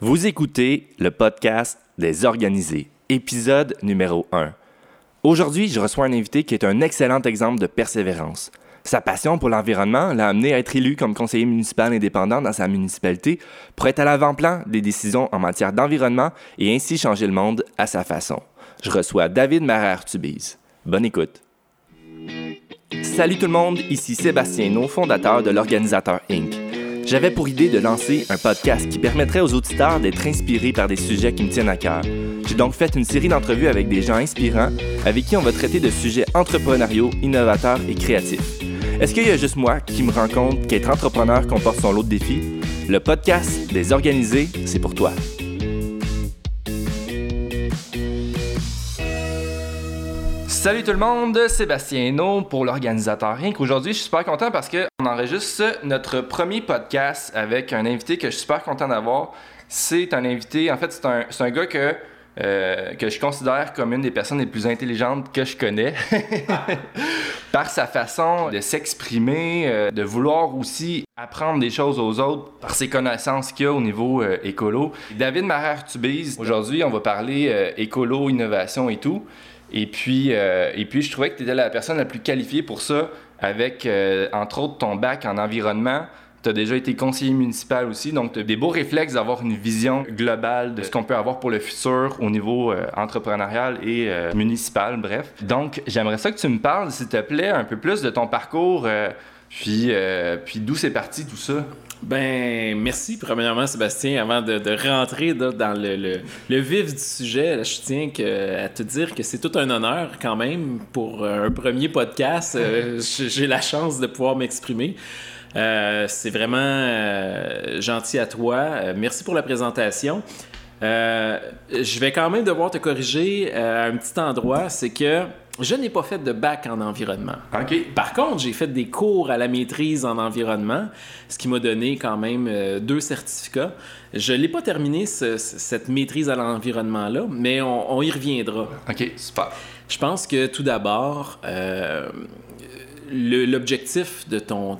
Vous écoutez le podcast des organisés, épisode numéro 1. Aujourd'hui, je reçois un invité qui est un excellent exemple de persévérance. Sa passion pour l'environnement l'a amené à être élu comme conseiller municipal indépendant dans sa municipalité pour être à l'avant-plan des décisions en matière d'environnement et ainsi changer le monde à sa façon. Je reçois David Marer-Tubise. Bonne écoute. Salut tout le monde, ici Sébastien No, fondateur de l'Organisateur Inc. J'avais pour idée de lancer un podcast qui permettrait aux auditeurs d'être inspirés par des sujets qui me tiennent à cœur. J'ai donc fait une série d'entrevues avec des gens inspirants avec qui on va traiter de sujets entrepreneuriaux, innovateurs et créatifs. Est-ce qu'il y a juste moi qui me rends compte qu'être entrepreneur comporte son lot de défis? Le podcast des organisés, c'est pour toi. Salut tout le monde, Sébastien No pour l'organisateur Inc. Aujourd'hui, je suis super content parce qu'on enregistre notre premier podcast avec un invité que je suis super content d'avoir. C'est un invité, en fait, c'est un, un, gars que, euh, que je considère comme une des personnes les plus intelligentes que je connais. par sa façon de s'exprimer, euh, de vouloir aussi apprendre des choses aux autres par ses connaissances qu'il a au niveau euh, écolo. David Marer-Tubise, aujourd'hui, on va parler écolo, innovation et tout. Et puis, euh, et puis je trouvais que tu étais la personne la plus qualifiée pour ça, avec, euh, entre autres, ton bac en environnement. Tu as déjà été conseiller municipal aussi, donc tu as des beaux réflexes d'avoir une vision globale de ce qu'on peut avoir pour le futur au niveau euh, entrepreneurial et municipal, bref. Donc, j'aimerais ça que tu me parles, s'il te plaît, un peu plus de ton parcours, puis, puis d'où c'est parti tout ça. Ben, merci premièrement, Sébastien. Avant de, rentrer dans le, vif du sujet, je tiens à te dire que c'est tout un honneur quand même pour un premier podcast. Euh, j'ai la chance de pouvoir m'exprimer. Euh, c'est vraiment euh, gentil à toi. merci pour la présentation. je vais quand même devoir te corriger à un petit endroit. C'est que je n'ai pas fait de bac en environnement. Par contre, j'ai fait des cours à la maîtrise en environnement, ce qui m'a donné quand même euh, deux certificats. Je n'ai pas terminé cette maîtrise à l'environnement-là, mais on, y reviendra. OK, super. Je pense que tout d'abord, euh, l'objectif de ton,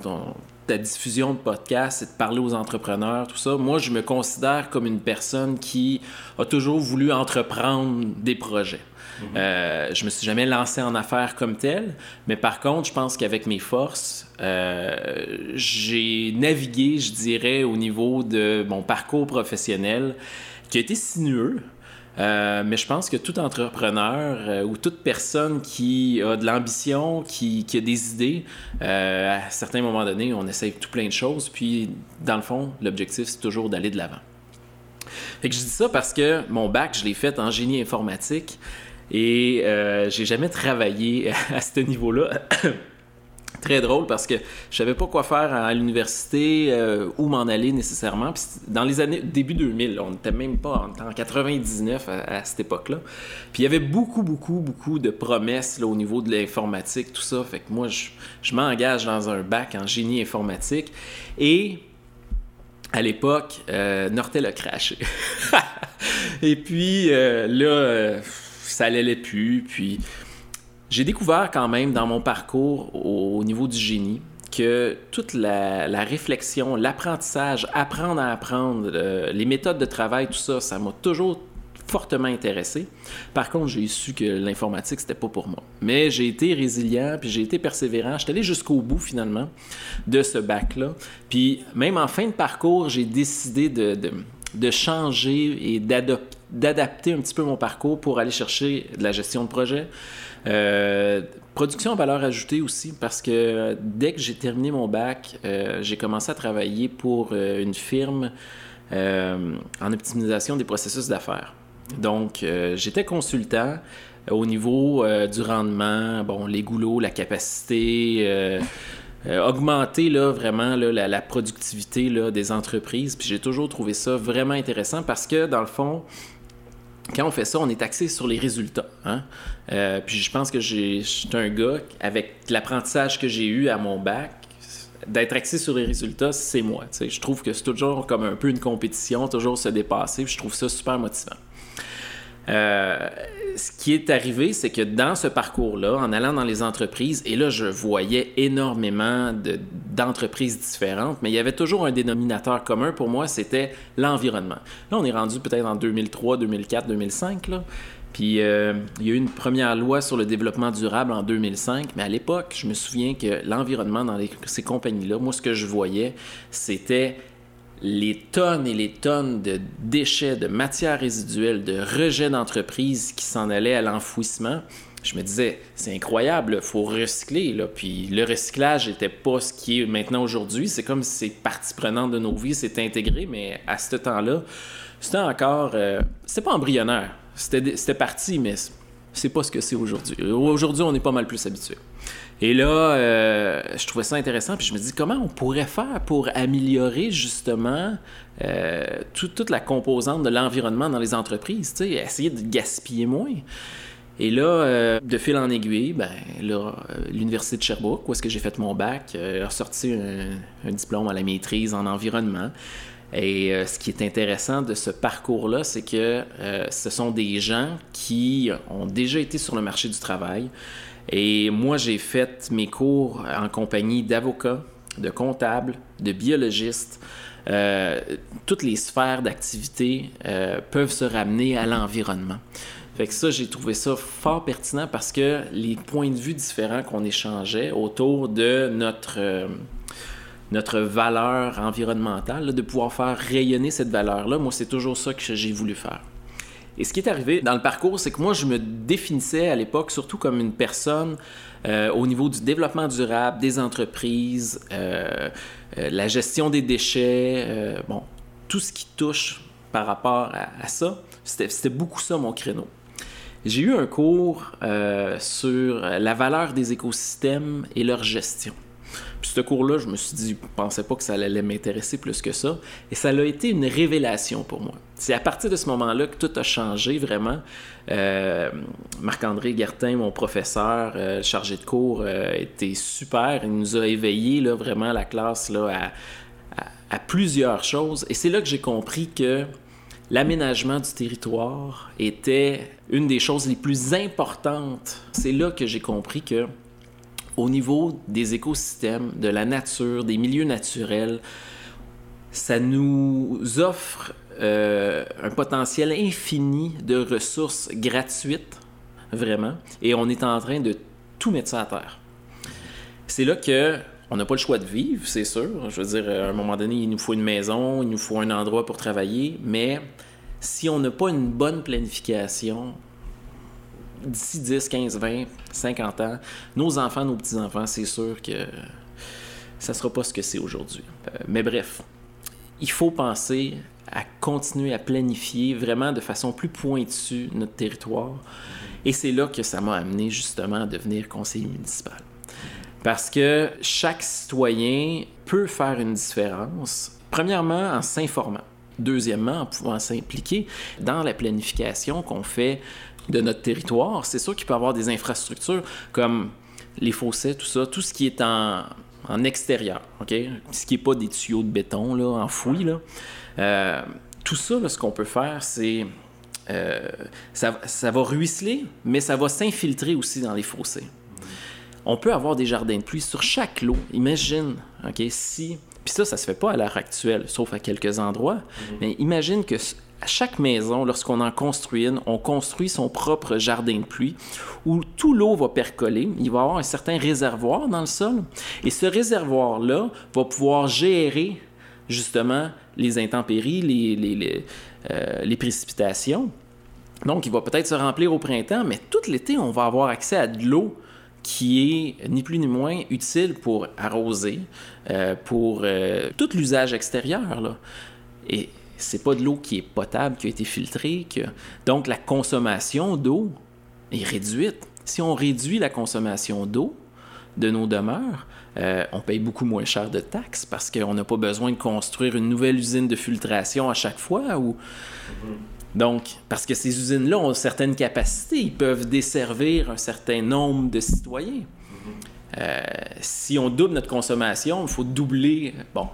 ta diffusion de podcast, c'est de parler aux entrepreneurs, tout ça. Moi, je me considère comme une personne qui a toujours voulu entreprendre des projets. Euh, je me suis jamais lancé en affaires comme tel, mais par contre, je pense qu'avec mes forces, euh, j'ai navigué, je dirais, au niveau de mon parcours professionnel qui a été sinueux. Euh, mais je pense que tout entrepreneur ou toute personne qui a de l'ambition, qui, qui, a des idées, à certains moments donnés, on essaye tout plein de choses. Puis, dans le fond, l'objectif, c'est toujours d'aller de l'avant. Fait que je dis ça parce que mon bac, je l'ai fait en génie informatique. Et euh, j'ai jamais travaillé à ce niveau-là. Très drôle parce que je savais pas quoi faire à l'université, euh, où m'en aller nécessairement. Puis dans les années début 2000, on n'était même pas en, 99 à, cette époque-là. Puis il y avait beaucoup, beaucoup, beaucoup de promesses là, au niveau de l'informatique, tout ça. Fait que moi, je, m'engage dans un bac en génie informatique. Et à l'époque, euh, Nortel a craché. Et puis euh, là ça allait plus. Puis j'ai découvert quand même dans mon parcours au, niveau du génie que toute la, réflexion, l'apprentissage, apprendre à apprendre, euh, les méthodes de travail, tout ça, ça m'a toujours fortement intéressé. Par contre, j'ai su que l'informatique, c'était pas pour moi. Mais j'ai été résilient, puis j'ai été persévérant. J'étais allé jusqu'au bout, finalement, de ce bac-là. Puis même en fin de parcours, j'ai décidé de, de changer et d'adapter un petit peu mon parcours pour aller chercher de la gestion de projet. Euh, production en valeur ajoutée aussi, parce que dès que j'ai terminé mon bac, euh, j'ai commencé à travailler pour euh, une firme en optimisation des processus d'affaires. Donc, j'étais consultant au niveau du rendement, bon, les goulots, la capacité euh, augmenter là, vraiment la, productivité des entreprises. Puis j'ai toujours trouvé ça vraiment intéressant parce que, dans le fond, quand on fait ça, on est axé sur les résultats. Hein. Euh, puis je pense que je suis un gars, avec l'apprentissage que j'ai eu à mon bac, d'être axé sur les résultats, c'est moi. Je trouve que c'est toujours comme un peu une compétition, toujours se dépasser. Puis je trouve ça super motivant. Euh, ce qui est arrivé, c'est que dans ce parcours-là, en allant dans les entreprises, et là, je voyais énormément d'entreprises différentes, mais il y avait toujours un dénominateur commun pour moi, c'était l'environnement. Là, on est rendu peut-être en 2003, 2004, 2005, là. Puis euh, il y a eu une première loi sur le développement durable en 2005, mais à l'époque, je me souviens que l'environnement dans ces compagnies-là, moi, ce que je voyais, c'était les tonnes et les tonnes de déchets, de matières résiduelles, de rejets d'entreprises qui s'en allaient à l'enfouissement. Je me disais, c'est incroyable, il faut recycler. Puis le recyclage n'était pas ce qui est maintenant aujourd'hui. C'est comme si c'est partie prenante de nos vies, c'est intégré, mais à ce temps-là, c'était encore. Euh, c'était pas embryonnaire. C'était parti, mais c'est pas ce que c'est aujourd'hui. Aujourd'hui, on est pas mal plus habitué. Et là, euh, je trouvais ça intéressant, puis je me dis comment on pourrait faire pour améliorer justement euh, toute la composante de l'environnement dans les entreprises, essayer de gaspiller moins. Et là, euh, de fil en aiguille, ben, l'Université de Sherbrooke, où est-ce que j'ai fait mon bac, a sorti un, diplôme à la maîtrise en environnement. Et ce qui est intéressant de ce parcours-là, c'est que ce sont des gens qui ont déjà été sur le marché du travail, et moi, j'ai fait mes cours en compagnie d'avocats, de comptables, de biologistes. Euh, toutes les sphères d'activité euh, peuvent se ramener à l'environnement. Fait que ça, j'ai trouvé ça fort pertinent parce que les points de vue différents qu'on échangeait autour de notre, euh, notre valeur environnementale, de pouvoir faire rayonner cette valeur-là, moi, c'est toujours ça que j'ai voulu faire. Et ce qui est arrivé dans le parcours, c'est que moi, je me définissais à l'époque surtout comme une personne euh, au niveau du développement durable, des entreprises, euh, euh, la gestion des déchets, bon, tout ce qui touche par rapport à, ça, c'était beaucoup ça mon créneau. J'ai eu un cours sur la valeur des écosystèmes et leur gestion. Puis ce cours-là, je me suis dit, je pensais pas que ça allait m'intéresser plus que ça. Et ça a été une révélation pour moi. C'est à partir de ce moment-là que tout a changé vraiment. Euh, Marc-André Gertin, mon professeur euh, chargé de cours, euh, était super. Il nous a éveillés là, vraiment la classe là, à, plusieurs choses. Et c'est là que j'ai compris que l'aménagement du territoire était une des choses les plus importantes. C'est là que j'ai compris que au niveau des écosystèmes, de la nature, des milieux naturels, ça nous offre euh, un potentiel infini de ressources gratuites, vraiment, et on est en train de tout mettre ça à terre. C'est là que on n'a pas le choix de vivre, c'est sûr. Je veux dire, à un moment donné, il nous faut une maison, il nous faut un endroit pour travailler, mais si on n'a pas une bonne planification, d'ici 10, 15, 20, 50 ans, nos enfants, nos petits-enfants, c'est sûr que ça sera pas ce que c'est aujourd'hui. Euh, mais bref, il faut penser à continuer à planifier vraiment de façon plus pointue notre territoire. Et c'est là que ça m'a amené justement à devenir conseiller municipal. Parce que chaque citoyen peut faire une différence, premièrement en s'informant. Deuxièmement, en pouvant s'impliquer dans la planification qu'on fait de notre territoire. C'est sûr qu'il peut y avoir des infrastructures comme les fossés, tout ça, tout ce qui est en, en extérieur, OK? Ce qui n'est pas des tuyaux de béton là, enfouis. Là. Euh, tout ça, ce qu'on peut faire, c'est. Euh, ça, ça, va ruisseler, mais ça va s'infiltrer aussi dans les fossés. On peut avoir des jardins de pluie sur chaque lot. Imagine, OK, si. Puis ça, ça se fait pas à l'heure actuelle, sauf à quelques endroits. Mm-hmm. Mais imagine que à chaque maison, lorsqu'on en construit une, on construit son propre jardin de pluie où tout l'eau va percoler. Il va y avoir un certain réservoir dans le sol. Et ce réservoir-là va pouvoir gérer justement les intempéries, les, euh, précipitations. Donc, il va peut-être se remplir au printemps, mais tout l'été, on va avoir accès à de l'eau qui est ni plus ni moins utile pour arroser, euh, pour euh, tout l'usage extérieur. Là. C'est pas de l'eau qui est potable, qui a été filtrée. Que... Donc, la consommation d'eau est réduite. Si on réduit la consommation d'eau de nos demeures, euh, on paye beaucoup moins cher de taxes parce qu'on n'a pas besoin de construire une nouvelle usine de filtration à chaque fois. Ou... Donc, parce que ces usines-là ont certaines capacités, ils peuvent desservir un certain nombre de citoyens. Euh, si on double notre consommation, il faut doubler. Bon,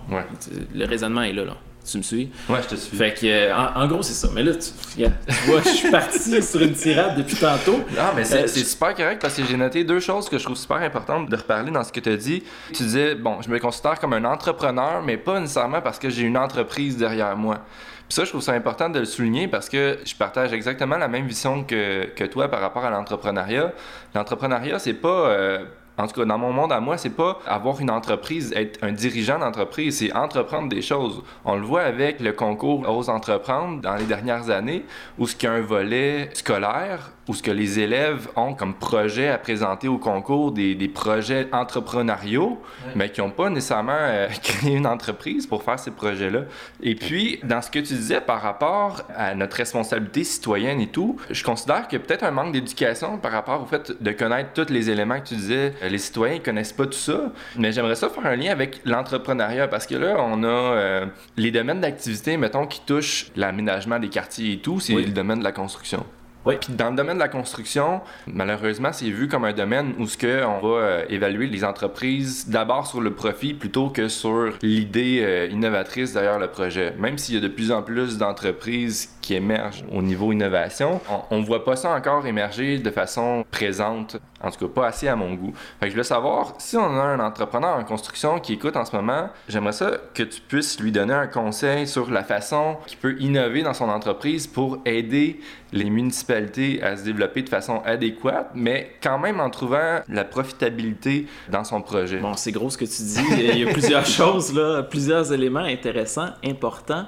le raisonnement est là. là. Tu me suis? Ouais, je te suis. Fait que, euh, en, gros, c'est ça. Mais là, tu, vois, je suis parti sur une tirade depuis tantôt. Non, mais c'est super correct parce que j'ai noté deux choses que je trouve super importantes de reparler dans ce que tu as dit. Tu disais, bon, je me considère comme un entrepreneur, mais pas nécessairement parce que j'ai une entreprise derrière moi. Puis ça, je trouve ça important de le souligner parce que je partage exactement la même vision que, que toi par rapport à l'entrepreneuriat. L'entrepreneuriat, c'est pas. Euh, en tout cas, dans mon monde à moi, c'est pas avoir une entreprise, être un dirigeant d'entreprise, c'est entreprendre des choses. On le voit avec le concours aux entreprendre dans les dernières années, où ce qu'il y a un volet scolaire, où ce que les élèves ont comme projet à présenter au concours des, des projets entrepreneuriaux, mais qui n'ont pas nécessairement euh, créé une entreprise pour faire ces projets-là. Et puis, dans ce que tu disais par rapport à notre responsabilité citoyenne et tout, je considère qu'il y a peut-être un manque d'éducation par rapport au fait de connaître tous les éléments que tu disais. Les citoyens ne connaissent pas tout ça, mais j'aimerais ça faire un lien avec l'entrepreneuriat parce que là, on a euh, les domaines d'activité, mettons, qui touchent l'aménagement des quartiers et tout, c'est le domaine de la construction. Oui. Puis dans le domaine de la construction, malheureusement, c'est vu comme un domaine où ce que on va euh, évaluer les entreprises d'abord sur le profit plutôt que sur l'idée euh, innovatrice derrière le projet. Même s'il y a de plus en plus d'entreprises qui émergent au niveau innovation, on ne voit pas ça encore émerger de façon présente, en tout cas pas assez à mon goût. Fait que je veux savoir, si on a un entrepreneur en construction qui écoute en ce moment, j'aimerais ça que tu puisses lui donner un conseil sur la façon qu'il peut innover dans son entreprise pour aider les municipalités à se développer de façon adéquate, mais quand même en trouvant la profitabilité dans son projet. Bon, c'est gros ce que tu dis. Il y a plusieurs choses, là, plusieurs éléments intéressants, importants.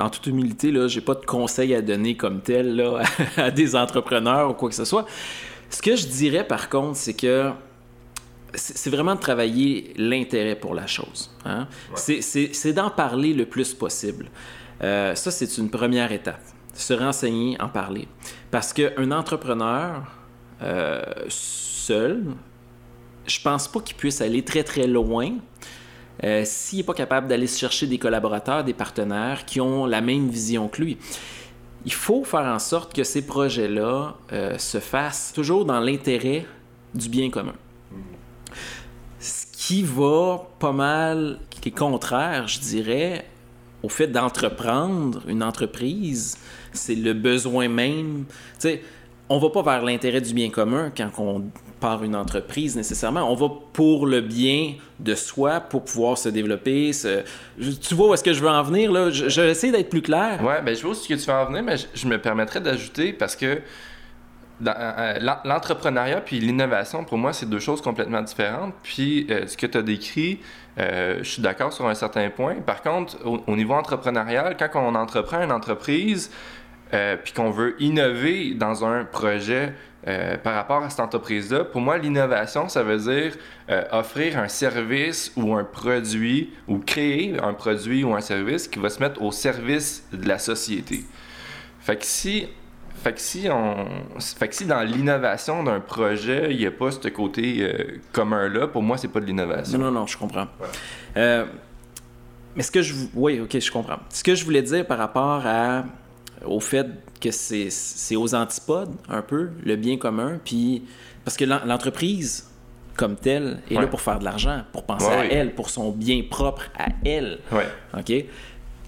En toute humilité, là, j'ai pas de conseils à donner comme tel là, à des entrepreneurs ou quoi que ce soit. Ce que je dirais par contre, c'est que c'est vraiment de travailler l'intérêt pour la chose. Hein? C'est d'en parler le plus possible. Euh, ça, c'est une première étape se renseigner, en parler. Parce qu'un entrepreneur euh, seul, je pense pas qu'il puisse aller très très loin euh, s'il n'est pas capable d'aller chercher des collaborateurs, des partenaires qui ont la même vision que lui. Il faut faire en sorte que ces projets-là euh, se fassent toujours dans l'intérêt du bien commun. Ce qui va pas mal, qui est contraire, je dirais, au fait d'entreprendre une entreprise, c'est le besoin même. Tu sais, on va pas vers l'intérêt du bien commun quand on part une entreprise nécessairement. On va pour le bien de soi, pour pouvoir se développer. Tu vois où est-ce que je veux en venir là? Je, vais essayer d'être plus clair. Ouais, ben je vois où ce que tu veux en venir, mais je, me permettrais d'ajouter parce que euh, euh, l'entrepreneuriat puis l'innovation, pour moi, c'est deux choses complètement différentes. Puis euh, ce que tu as décrit, je suis d'accord sur un certain point. Par contre, au, niveau entrepreneurial, quand on entreprend une entreprise, euh, puis qu'on veut innover dans un projet euh, par rapport à cette entreprise-là, pour moi, l'innovation, ça veut dire euh, offrir un service ou un produit ou créer un produit ou un service qui va se mettre au service de la société. Fait que si, fait que si, on, fait que si dans l'innovation d'un projet, il n'y a pas ce côté commun-là, pour moi, c'est pas de l'innovation. Non, non, non, je comprends. mais ce que je... Oui, ok, je comprends. Ce que je voulais dire par rapport à au fait que c'est aux antipodes un peu, le bien commun, puis parce que l'entreprise comme telle est là pour faire de l'argent, pour penser à elle, pour son bien propre à elle. OK?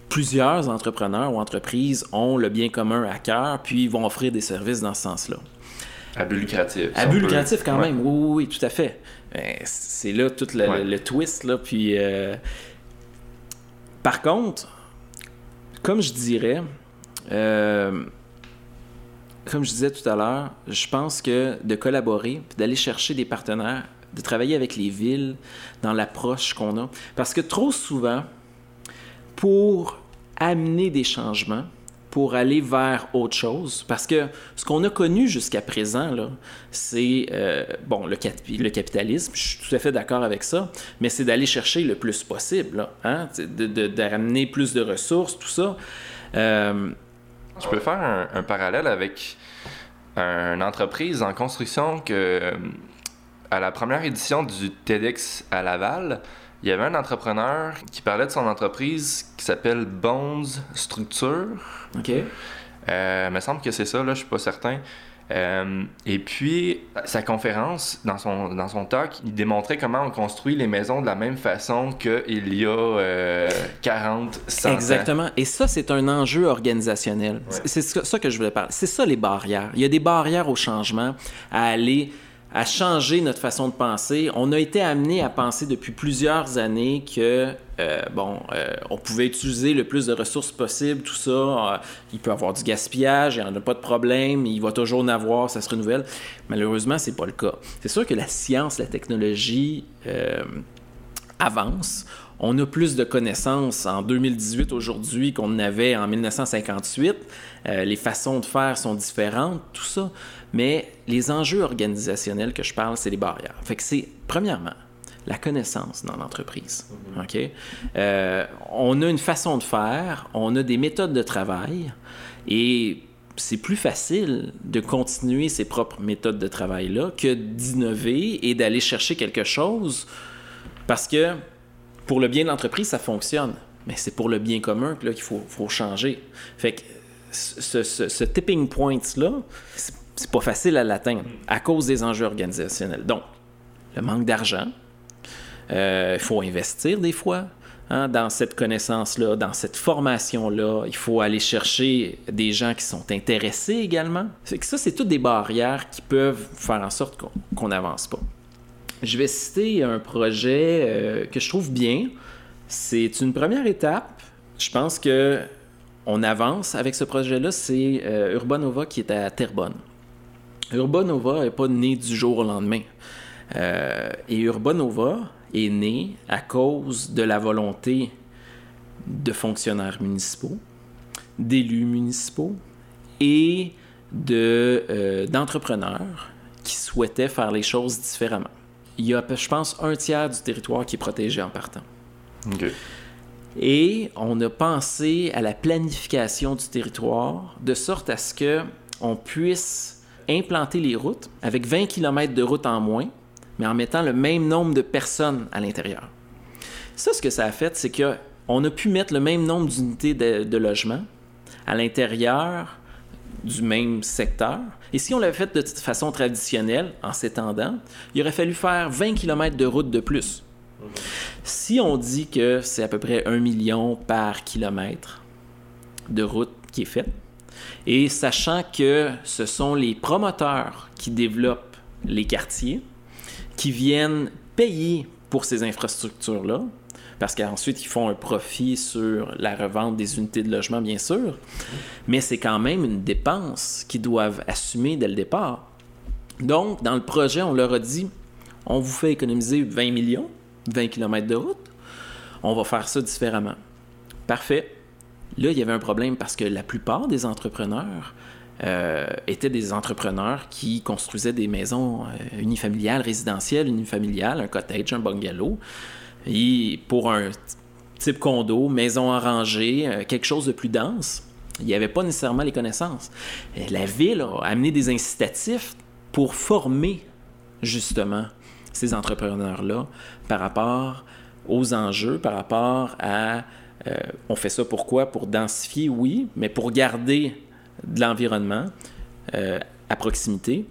Plusieurs entrepreneurs ou entreprises ont le bien commun à cœur, puis vont offrir des services dans ce sens-là. À but lucratif. À but lucratif quand même, oui, oui, tout à fait. C'est là tout le, twist, là, puis... Euh, par contre, comme je dirais, euh, comme je disais tout à l'heure, je pense que de collaborer, d'aller chercher des partenaires, de travailler avec les villes dans l'approche qu'on a. Parce que trop souvent, pour amener des changements, pour aller vers autre chose. Parce que ce qu'on a connu jusqu'à présent, c'est euh, bon, le, le, capitalisme, je suis tout à fait d'accord avec ça, mais c'est d'aller chercher le plus possible, hein, de, plus de ressources, tout ça. Euh, je peux faire un, parallèle avec une entreprise en construction que, euh, à la première édition du TEDx à Laval, il y avait un entrepreneur qui parlait de son entreprise qui s'appelle Bones Structure. OK. Euh, il me semble que c'est ça, là, je suis pas certain. Euh, et puis, sa conférence, dans son, dans son talk, il démontrait comment on construit les maisons de la même façon qu'il y a euh, 40, 100 Exactement. Et ça, c'est un enjeu organisationnel. C'est ça que je voulais parler. C'est ça les barrières. Il y a des barrières au changement, à aller à changer notre façon de penser. On a été amené à penser depuis plusieurs années que euh, bon, euh, on pouvait utiliser le plus de ressources possible, tout ça. Euh, il peut avoir du gaspillage, il n'y en a pas de problème, il va toujours en avoir, ça se renouvelle. Malheureusement, c'est pas le cas. C'est sûr que la science, la technologie avance. On a plus de connaissances en 2018 aujourd'hui qu'on avait en 1958. les façons de faire sont différentes, tout ça. Mais les enjeux organisationnels que je parle, c'est les barrières. Fait que c'est, premièrement, la connaissance dans l'entreprise. Mhm. OK? Euh, on a une façon de faire, on a des méthodes de travail et c'est plus facile de continuer ses propres méthodes de travail-là que d'innover et d'aller chercher quelque chose parce que pour le bien de l'entreprise, ça fonctionne. Mais c'est pour le bien commun qu'il faut, faut, changer. Fait que ce, ce tipping point-là, c'est pas facile à l'atteindre à cause des enjeux organisationnels. Donc, le manque d'argent, euh, il faut investir des fois hein, dans cette connaissance-là, dans cette formation-là. Il faut aller chercher des gens qui sont intéressés également. ça, c'est toutes des barrières qui peuvent faire en sorte qu'on n'avance pas. Je vais citer un projet euh, que je trouve bien. C'est une première étape. Je pense que on avance avec ce projet-là. C'est euh, Urbanova qui est à Terrebonne. Urbanova n'est pas né du jour au lendemain. Euh, et Urbanova est né à cause de la volonté de fonctionnaires municipaux, d'élus municipaux et de, euh, d'entrepreneurs qui souhaitaient faire les choses différemment. Il y a, je pense, un tiers du territoire qui est protégé en partant. Et on a pensé à la planification du territoire de sorte à ce que on puisse implanter les routes avec 20 km de route en moins, mais en mettant le même nombre de personnes à l'intérieur. Ça, ce que ça a fait, c'est qu'on a pu mettre le même nombre d'unités de, de logement à l'intérieur du même secteur. Et si on l'avait fait de façon traditionnelle, en s'étendant, il aurait fallu faire 20 km de route de plus. Si on dit que c'est à peu près 1 million par kilomètre de route qui est faite, et sachant que ce sont les promoteurs qui développent les quartiers, qui viennent payer pour ces infrastructures-là, parce qu'ensuite ils font un profit sur la revente des unités de logement, bien sûr, mais c'est quand même une dépense qu'ils doivent assumer dès le départ. Donc, dans le projet, on leur a dit, on vous fait économiser 20 millions, 20 km de route, on va faire ça différemment. Parfait. Là, il y avait un problème parce que la plupart des entrepreneurs euh, étaient des entrepreneurs qui construisaient des maisons euh, unifamiliales, résidentielles, unifamiliales, un cottage, un bungalow, et pour un type condo, maison arrangée, euh, quelque chose de plus dense. Il n'y avait pas nécessairement les connaissances. la ville a amené des incitatifs pour former justement ces entrepreneurs-là par rapport aux enjeux, par rapport à euh, on fait ça pourquoi? Pour densifier, oui, mais pour garder de l'environnement euh, à proximité.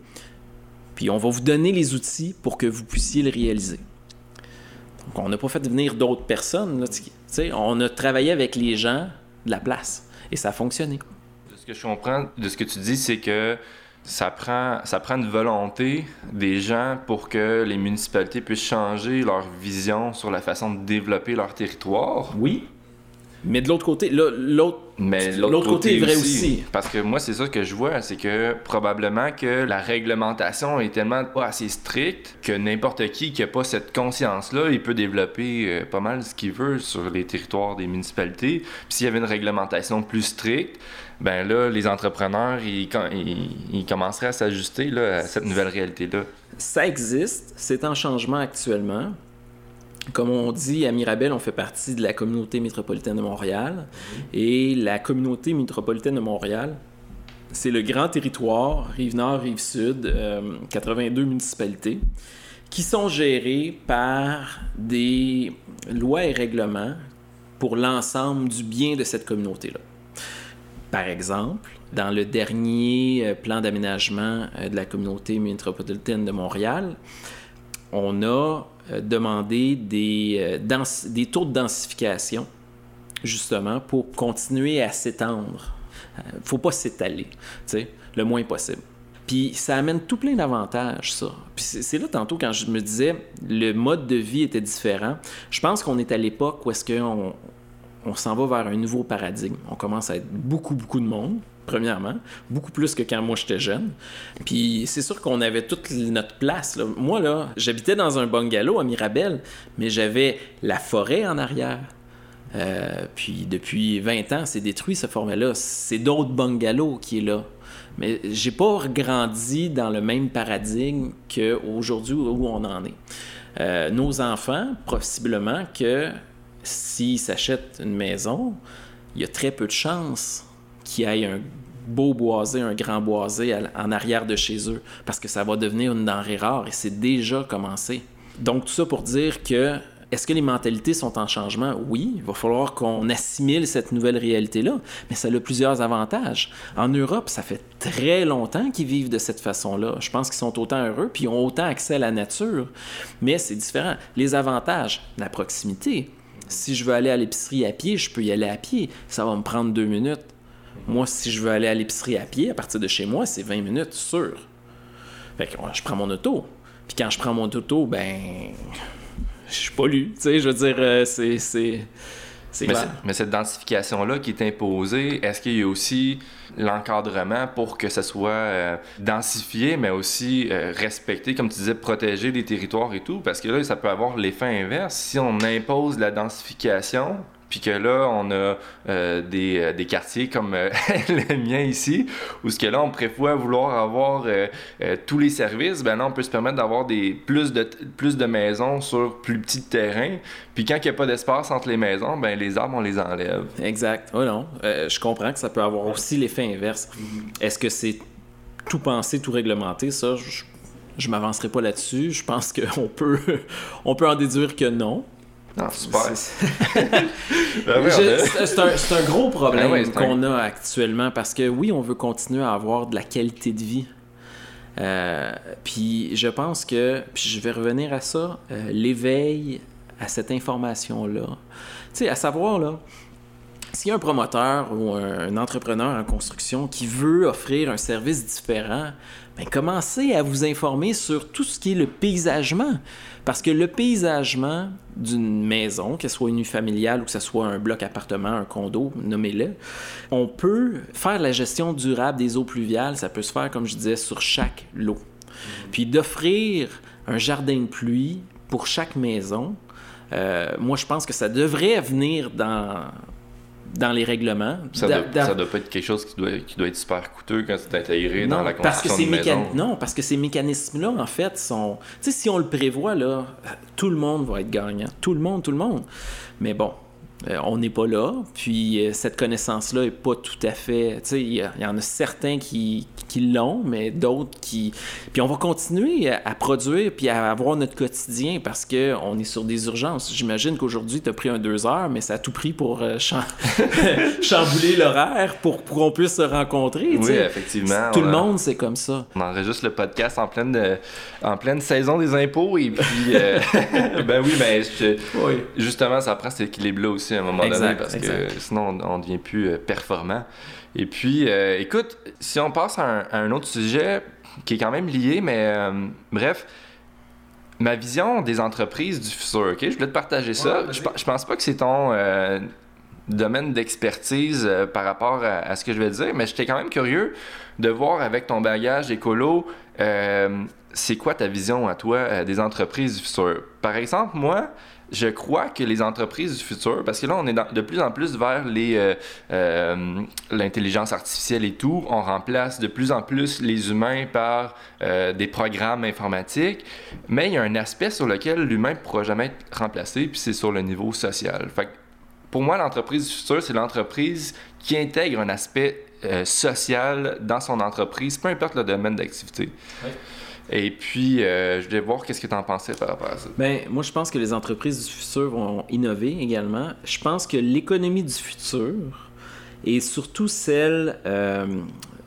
Puis on va vous donner les outils pour que vous puissiez le réaliser. Donc on n'a pas fait venir d'autres personnes. on a travaillé avec les gens de la place et ça a fonctionné. De ce que je comprends de ce que tu dis, c'est que ça prend, ça prend une volonté des gens pour que les municipalités puissent changer leur vision sur la façon de développer leur territoire. Oui. Mais de l'autre côté, l'autre mais l'autre côté, est vrai aussi. Parce que moi, c'est ça que je vois, c'est que probablement que la réglementation est tellement pas assez stricte que n'importe qui qui n'a pas cette conscience-là, il peut développer euh, pas mal ce qu'il veut sur les territoires des municipalités. Puis s'il y avait une réglementation plus stricte, ben là, les entrepreneurs, ils, ils commenceraient à s'ajuster à cette nouvelle réalité-là. Ça existe, c'est en changement actuellement. Comme on dit, à Mirabel, on fait partie de la communauté métropolitaine de Montréal. Et la communauté métropolitaine de Montréal, c'est le grand territoire, Rive-Nord, Rive-Sud, 82 euh, municipalités, qui sont gérées par des lois et règlements pour l'ensemble du bien de cette communauté-là. Par exemple, dans le dernier euh, plan d'aménagement euh, de la communauté métropolitaine de Montréal, on a euh, demandé des, des taux de densification, justement, pour continuer à s'étendre. Ne faut pas s'étaler, le moins possible. Puis ça amène tout plein d'avantages, ça. Puis c'est là tantôt quand je me disais le mode de vie était différent. Je pense qu'on est à l'époque où est-ce qu'on on s'en va vers un nouveau paradigme. On commence à être beaucoup, beaucoup de monde, premièrement, beaucoup plus que quand moi j'étais jeune. Puis c'est sûr qu'on avait toute notre place. Moi, là, j'habitais dans un bungalow à Mirabel, mais j'avais la forêt en arrière. Euh, puis depuis 20 ans, c'est détruit ce format-là. C'est d'autres bungalows qui est là. Mais j'ai pas grandi dans le même paradigme qu'aujourd'hui où on en est. Euh, nos enfants, possiblement que s'ils s'achètent une maison, il y a très peu de chances y ait un beau boisé, un grand boisé en arrière de chez eux, parce que ça va devenir une denrée rare et c'est déjà commencé. Donc tout ça pour dire que est-ce que les mentalités sont en changement? Oui, il va falloir qu'on assimile cette nouvelle réalité-là, mais ça a plusieurs avantages. En Europe, ça fait très longtemps qu'ils vivent de cette façon-là. Je pense qu'ils sont autant heureux, puis ils ont autant accès à la nature, mais c'est différent. Les avantages, la proximité. Si je veux aller à l'épicerie à pied, je peux y aller à pied. Ça va me prendre deux minutes. Moi, si je veux aller à l'épicerie à pied, à partir de chez moi, c'est 20 minutes, sûr. Fait que je prends mon auto. Puis quand je prends mon auto, ben je suis pas lu. Tu sais, je veux dire, euh, c'est. c'est mais, mais, cette densification-là qui est imposée, est-ce qu'il y a aussi l'encadrement pour que ça soit euh, densifié, mais aussi euh, respecté, comme tu disais, protéger des territoires et tout? Parce que là, ça peut avoir l'effet inverse. Si on impose la densification, puis que là, on a euh, des, euh, des, quartiers comme euh, le mien ici, où ce que là, on prévoit vouloir avoir tous les services, ben là, on peut se permettre d'avoir des plus de, plus de maisons sur plus petits terrains. Puis quand il n'y a pas d'espace entre les maisons, ben les arbres, on les enlève. Exact. Oh non, je comprends que ça peut avoir aussi l'effet inverse. Est-ce que c'est tout pensé, tout réglementé? Ça, je, je m'avancerai pas là-dessus. Je pense qu'on peut, on peut en déduire que non. Non, super. Ben c'est un, gros problème ben qu'on a actuellement parce que oui, on veut continuer à avoir de la qualité de vie. Euh, puis je pense que, puis je vais revenir à ça, euh, l'éveil à cette information-là. Tu sais, à savoir, là, s'il y a un promoteur ou un, entrepreneur en construction qui veut offrir un service différent, ben commencez à vous informer sur tout ce qui est le paysagement. Parce que le paysagement d'une maison, qu'elle soit unifamiliale ou que ce soit un bloc appartement, un condo, nommez-le, on peut faire la gestion durable des eaux pluviales, ça peut se faire, comme je disais, sur chaque lot. Puis d'offrir un jardin de pluie pour chaque maison, euh, moi je pense que ça devrait venir dans, dans les règlements. Ça ne doit, pas être quelque chose qui doit, qui doit être super coûteux quand c'est intégré dans la construction parce que de maison. Non, parce que ces mécanismes-là, en fait, sont... Tu sais, si on le prévoit, là, tout le monde va être gagnant. Tout le monde, tout le monde. Mais bon, euh, on n'est pas là. Puis euh, cette connaissance-là n'est pas tout à fait. Tu sais, il y, en a certains qui, qui l'ont, mais d'autres qui. Puis on va continuer à, produire puis à avoir notre quotidien parce qu'on est sur des urgences. J'imagine qu'aujourd'hui, tu as pris un deux heures, mais ça a tout pris pour euh, chambouler l'horaire pour, qu'on puisse se rencontrer. Oui, effectivement. Tout le monde, c'est comme ça. On enregistre le podcast en pleine, en pleine saison des impôts et puis. ben oui, mais ben, justement, ça prend cet équilibre-là aussi à un moment donné parce que sinon on, ne devient plus euh, performant. Et puis, euh, écoute, si on passe à un, autre sujet qui est quand même lié, mais euh, bref, ma vision des entreprises du futur, ok? Je voulais te partager ça. je, je, pense pas que c'est ton domaine d'expertise par rapport à, à, ce que je vais dire, mais j'étais quand même curieux de voir avec ton bagage écolo, c'est quoi ta vision à toi des entreprises du futur? Par exemple, moi, je crois que les entreprises du futur, parce que là, on est de plus en plus vers euh, euh, l'intelligence artificielle et tout, on remplace de plus en plus les humains par euh, des programmes informatiques, mais il y a un aspect sur lequel l'humain ne pourra jamais être remplacé, puis c'est sur le niveau social. Fait pour moi, l'entreprise du futur, c'est l'entreprise qui intègre un aspect social dans son entreprise, peu importe le domaine d'activité. Et puis, euh, je voulais voir qu'est-ce que tu en pensais par rapport à ça. Ben, moi, je pense que les entreprises du futur vont innover également. Je pense que l'économie du futur et surtout celle euh,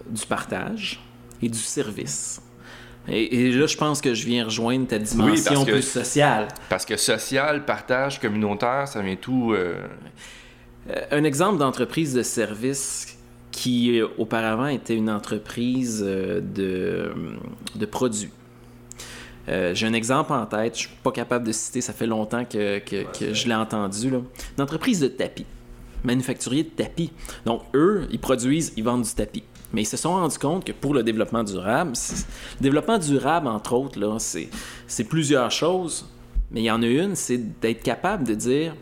du partage et du service. Et, là, je pense que je viens rejoindre ta dimension plus sociale. Parce que social, partage, communautaire, ça vient tout. Euh, un exemple d'entreprise de service qui auparavant était une entreprise de, de produits. Euh, j'ai un exemple en tête, je suis pas capable de citer, ça fait longtemps que, je l'ai entendu. Une entreprise de tapis, manufacturier de tapis. Donc, eux, ils produisent, ils vendent du tapis. Mais ils se sont rendus compte que pour le développement durable, le développement durable, entre autres, là, c'est plusieurs choses. Mais il y en a une, c'est d'être capable de dire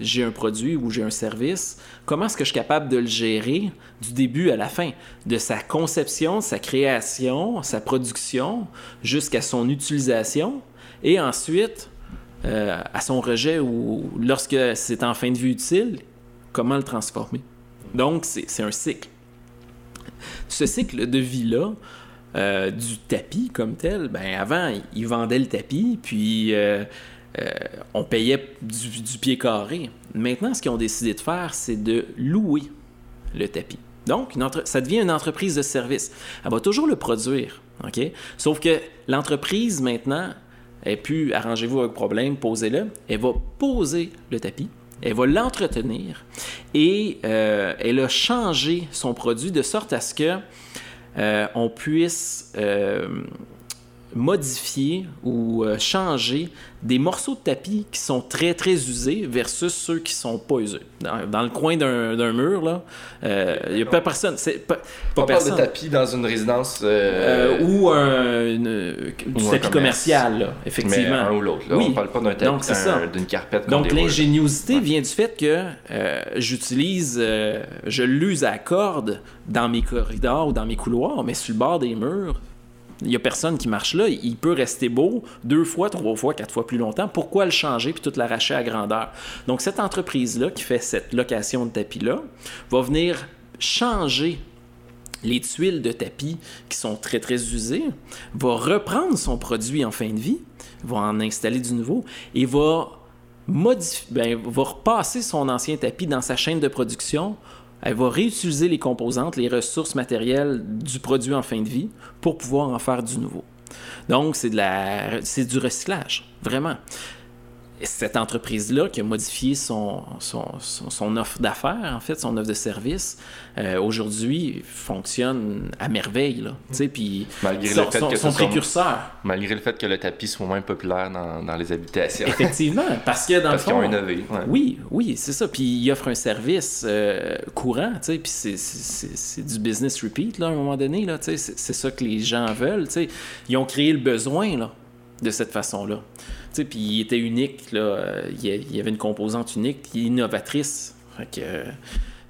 j'ai un produit ou j'ai un service, comment est-ce que je suis capable de le gérer du début à la fin, de sa conception, sa création, sa production, jusqu'à son utilisation, et ensuite euh, à son rejet ou lorsque c'est en fin de vie utile, comment le transformer? Donc, c'est un cycle. Ce cycle de vie-là, euh, du tapis comme tel, ben avant, ils vendaient le tapis, puis euh, euh, on payait du, pied carré. Maintenant, ce qu'ils ont décidé de faire, c'est de louer le tapis. Donc, ça devient une entreprise de service. Elle va toujours le produire, OK? Sauf que l'entreprise, maintenant, elle pu, arrangez-vous avec problème, posez-le, elle va poser le tapis, elle va l'entretenir et euh, elle a changé son produit de sorte à ce que euh, on puisse modifier ou euh, changer des morceaux de tapis qui sont très très usés versus ceux qui sont pas usés. Dans, le coin d'un mur, là, il euh, n'y a pas personne. Pas, pas On parle de tapis dans une résidence. Euh, ou un du tapis commercial, là, effectivement. un ou l'autre. Oui. On parle pas d'un tapis, d'une carpette. Donc l'ingéniosité vient du fait que j'utilise, je l'use à corde dans mes corridors ou dans mes couloirs, mais sur le bord des murs, il n'y a personne qui marche là. Il peut rester beau deux fois, trois fois, quatre fois plus longtemps. Pourquoi le changer puis tout l'arracher à grandeur? Donc, cette entreprise-là qui fait cette location de tapis-là va venir changer les tuiles de tapis qui sont très très usées, va reprendre son produit en fin de vie, va en installer du nouveau et va modifier, ben, va repasser son ancien tapis dans sa chaîne de production elle va réutiliser les composantes, les ressources matérielles du produit en fin de vie pour pouvoir en faire du nouveau. Donc, c'est, de la, c'est du recyclage, vraiment cette entreprise-là qui a modifié son, son, offre d'affaires, en fait, son offre de service, euh, aujourd'hui fonctionne à merveille. Là, puis malgré son, le fait que son précurseur. malgré le fait que le tapis soit moins populaire dans, dans les habitations. Effectivement, parce que dans parce le fond... Qu'ils ont innové. Oui, oui, c'est ça. Puis il offre un service euh, courant, puis c'est, du business repeat, là, à un moment donné. C'est ça que les gens veulent. Ils ont créé le besoin là, de cette façon-là. Puis il était unique, là. Il y avait une composante unique, innovatrice. que,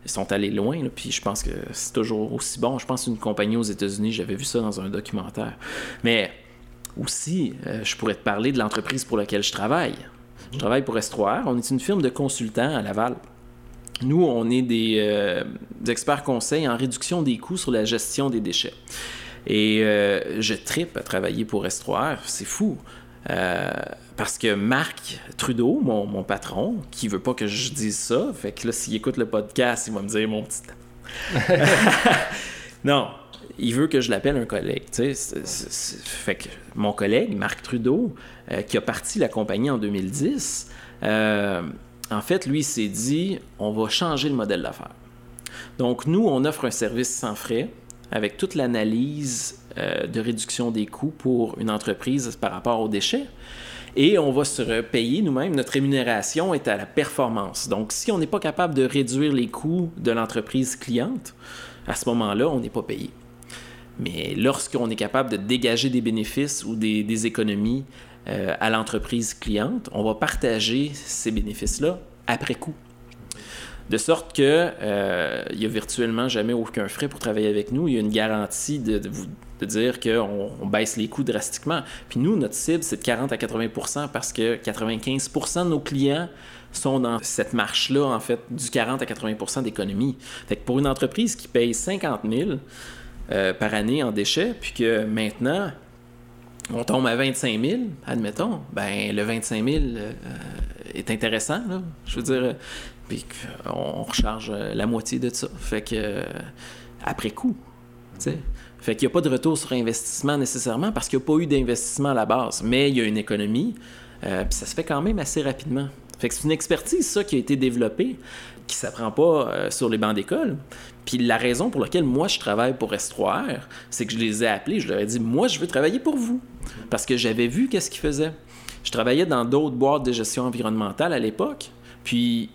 ils sont allés loin, puis je pense que c'est toujours aussi bon. Je pense une compagnie aux États-Unis, j'avais vu ça dans un documentaire. Mais aussi, euh, je pourrais te parler de l'entreprise pour laquelle je travaille. Je travaille pour Estroir. On est une firme de consultants à Laval. Nous, on est des, euh, experts conseils en réduction des coûts sur la gestion des déchets. Et euh, je tripe à travailler pour Estroir. C'est fou. Euh, parce que Marc Trudeau, mon, patron, qui veut pas que je dise ça, fait que là, s'il écoute le podcast, il va me dire mon petit. non, il veut que je l'appelle un collègue. Fait que mon collègue, Marc Trudeau, euh, qui a parti la compagnie en 2010, euh, en fait, lui, il s'est dit on va changer le modèle d'affaires. Donc, nous, on offre un service sans frais avec toute l'analyse euh, de réduction des coûts pour une entreprise par rapport aux déchets. Et on va se payer nous-mêmes. Notre rémunération est à la performance. Donc, si on n'est pas capable de réduire les coûts de l'entreprise cliente, à ce moment-là, on n'est pas payé. Mais lorsqu'on est capable de dégager des bénéfices ou des, économies euh, à l'entreprise cliente, on va partager ces bénéfices-là après coup. De sorte que euh, n'y a virtuellement jamais aucun frais pour travailler avec nous. Il y a une garantie de, de, dire qu'on on baisse les coûts drastiquement. Puis nous, notre cible, c'est de 40 à 80% parce que 95% de nos clients sont dans cette marche-là, en fait, du 40 à 80% d'économie. Fait que pour une entreprise qui paye 50 000 euh, par année en déchets, puis que maintenant, on tombe à 25 000, admettons, ben le 25 000 euh, est intéressant. Là. Je veux dire, puis on recharge la moitié de ça. Fait que, après coup, tu sais. Fait qu'il n'y a pas de retour sur investissement nécessairement parce qu'il n'y a pas eu d'investissement à la base, mais il y a une économie, puis ça se fait quand même assez rapidement. Fait que c'est une expertise, ça, qui a été développée, qui ne s'apprend pas sur les bancs d'école. Puis la raison pour laquelle moi je travaille pour S3R, c'est que je les ai appelés, je leur ai dit moi je veux travailler pour vous parce que j'avais vu qu'est-ce qu'ils faisaient. Je travaillais dans d'autres boîtes de gestion environnementale à l'époque, puis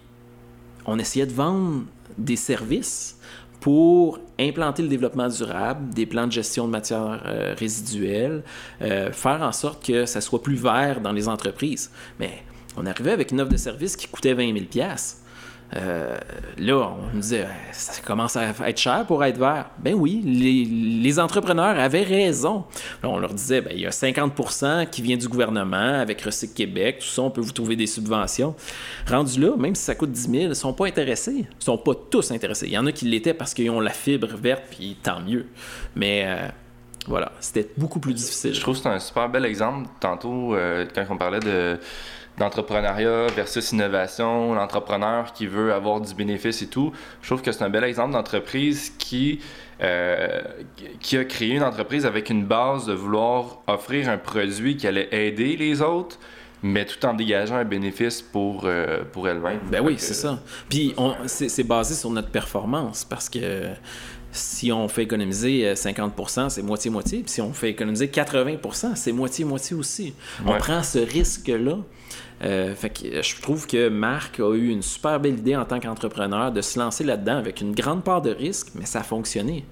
on essayait de vendre des services pour implanter le développement durable, des plans de gestion de matières euh, résiduelles, euh, faire en sorte que ça soit plus vert dans les entreprises. Mais on arrivait avec une offre de service qui coûtait 20 000 euh, là, on nous disait, ça commence à être cher pour être vert. Ben oui, les, entrepreneurs avaient raison. on leur disait, ben, il y a 50% qui vient du gouvernement avec Recyc Québec, tout ça, on peut vous trouver des subventions. Rendu là, même si ça coûte 10 000, ils ne sont pas intéressés. Ils sont pas tous intéressés. Il y en a qui l'étaient parce qu'ils ont la fibre verte, puis tant mieux. Mais euh, voilà, c'était beaucoup plus difficile. Je trouve que c'est un super bel exemple. Tantôt, euh, quand on parlait de d'entrepreneuriat versus innovation, l'entrepreneur qui veut avoir du bénéfice et tout. Je trouve que c'est un bel exemple d'entreprise qui, euh, qui a créé une entreprise avec une base de vouloir offrir un produit qui allait aider les autres, mais tout en dégageant un bénéfice pour, euh, pour elle-même. Ben oui, c'est ça. Puis c'est basé sur notre performance parce que si on fait économiser 50%, euh, c'est moitié-moitié. Puis si on fait économiser 80%, c'est moitié-moitié aussi. On prend ce risque-là euh, fait que je trouve que Marc a eu une super belle idée en tant qu'entrepreneur de se lancer là-dedans avec une grande part de risque, mais ça a fonctionné.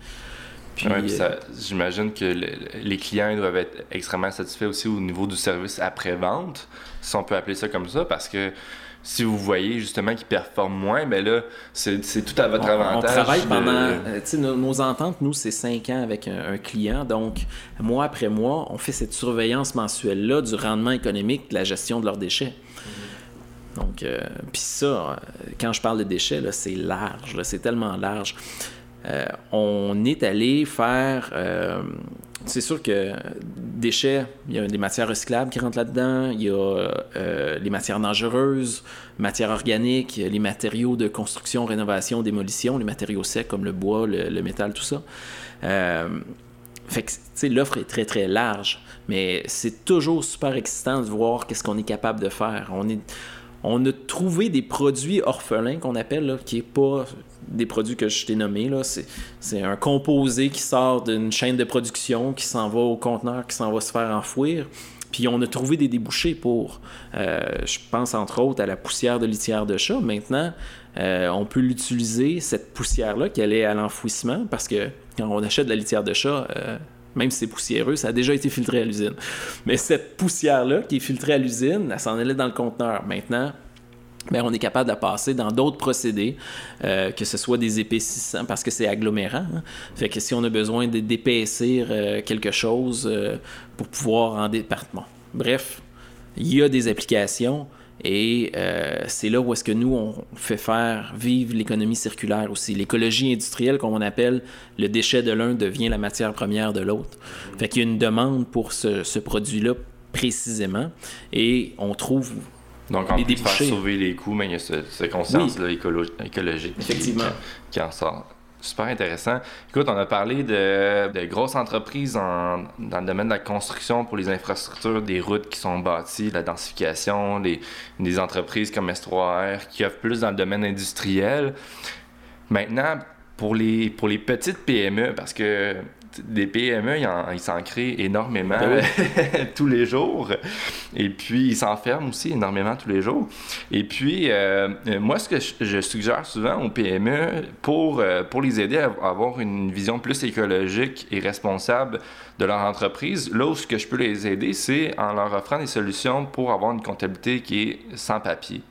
Puis, euh, j'imagine que les clients doivent être extrêmement satisfaits aussi au niveau du service après-vente, si on peut appeler ça comme ça, parce que si vous voyez justement qu'ils performent moins, ben là, c'est tout à votre avantage. On travaille pendant. Euh, tu sais, nos, ententes, nous, c'est cinq ans avec un, client. Donc, mois après mois, on fait cette surveillance mensuelle-là du rendement économique de la gestion de leurs déchets. Donc, euh, puis ça, quand je parle de déchets, c'est large, c'est tellement large. On est allé faire c'est sûr que déchets, il y a des matières recyclables qui rentrent là-dedans, il y a euh, les matières dangereuses, matières organiques, les matériaux de construction, rénovation, démolition, les matériaux secs comme le bois, le, métal, tout ça. Euh, fait que, l'offre est très, très large, mais c'est toujours super excitant de voir qu'est-ce qu'on est capable de faire. On est a trouvé des produits orphelins qu'on appelle, qui n'est pas des produits que je t'ai nommés. C'est un composé qui sort d'une chaîne de production, qui s'en va au conteneur, qui s'en va se faire enfouir. Puis on a trouvé des débouchés pour, euh, je pense entre autres à la poussière de litière de chat. Maintenant, euh, on peut l'utiliser, cette poussière-là, qui allait à l'enfouissement, parce que quand on achète de la litière de chat, euh, même si c'est poussiéreux, ça a déjà été filtré à l'usine. Mais cette poussière-là qui est filtrée à l'usine, elle s'en allait dans le conteneur. Maintenant, ben, on est capable de passer dans d'autres procédés, euh, que ce soit des épaississants, parce que c'est agglomérant. Hein. Fait que si on a besoin d'épaissir euh, quelque chose euh, pour pouvoir en département. Bref, il y a des applications et c'est là où est-ce que nous, on fait faire vivre l'économie circulaire aussi. L'écologie industrielle, comme on appelle, le déchet de l'un devient la matière première de l'autre. Fait qu'il y a une demande pour ce produit-là précisément et on trouve donc, en plus de faire sauver les coûts, mais il y a cette conscience écologique Qui, en sort. Super intéressant. Écoute, on a parlé de, grosses entreprises dans le domaine de la construction pour les infrastructures, des routes qui sont bâties, la densification, les, des entreprises comme S3R qui offrent plus dans le domaine industriel. Maintenant, pour les, pour les petites PME, parce que des PME, ils s'en créent énormément ben tous les jours. Et puis, ils s'enferment aussi énormément tous les jours. Et puis, euh, moi, ce que je, suggère souvent aux PME pour, euh, pour les aider à avoir une vision plus écologique et responsable de leur entreprise, là où ce que je peux les aider, c'est en leur offrant des solutions pour avoir une comptabilité qui est sans papier.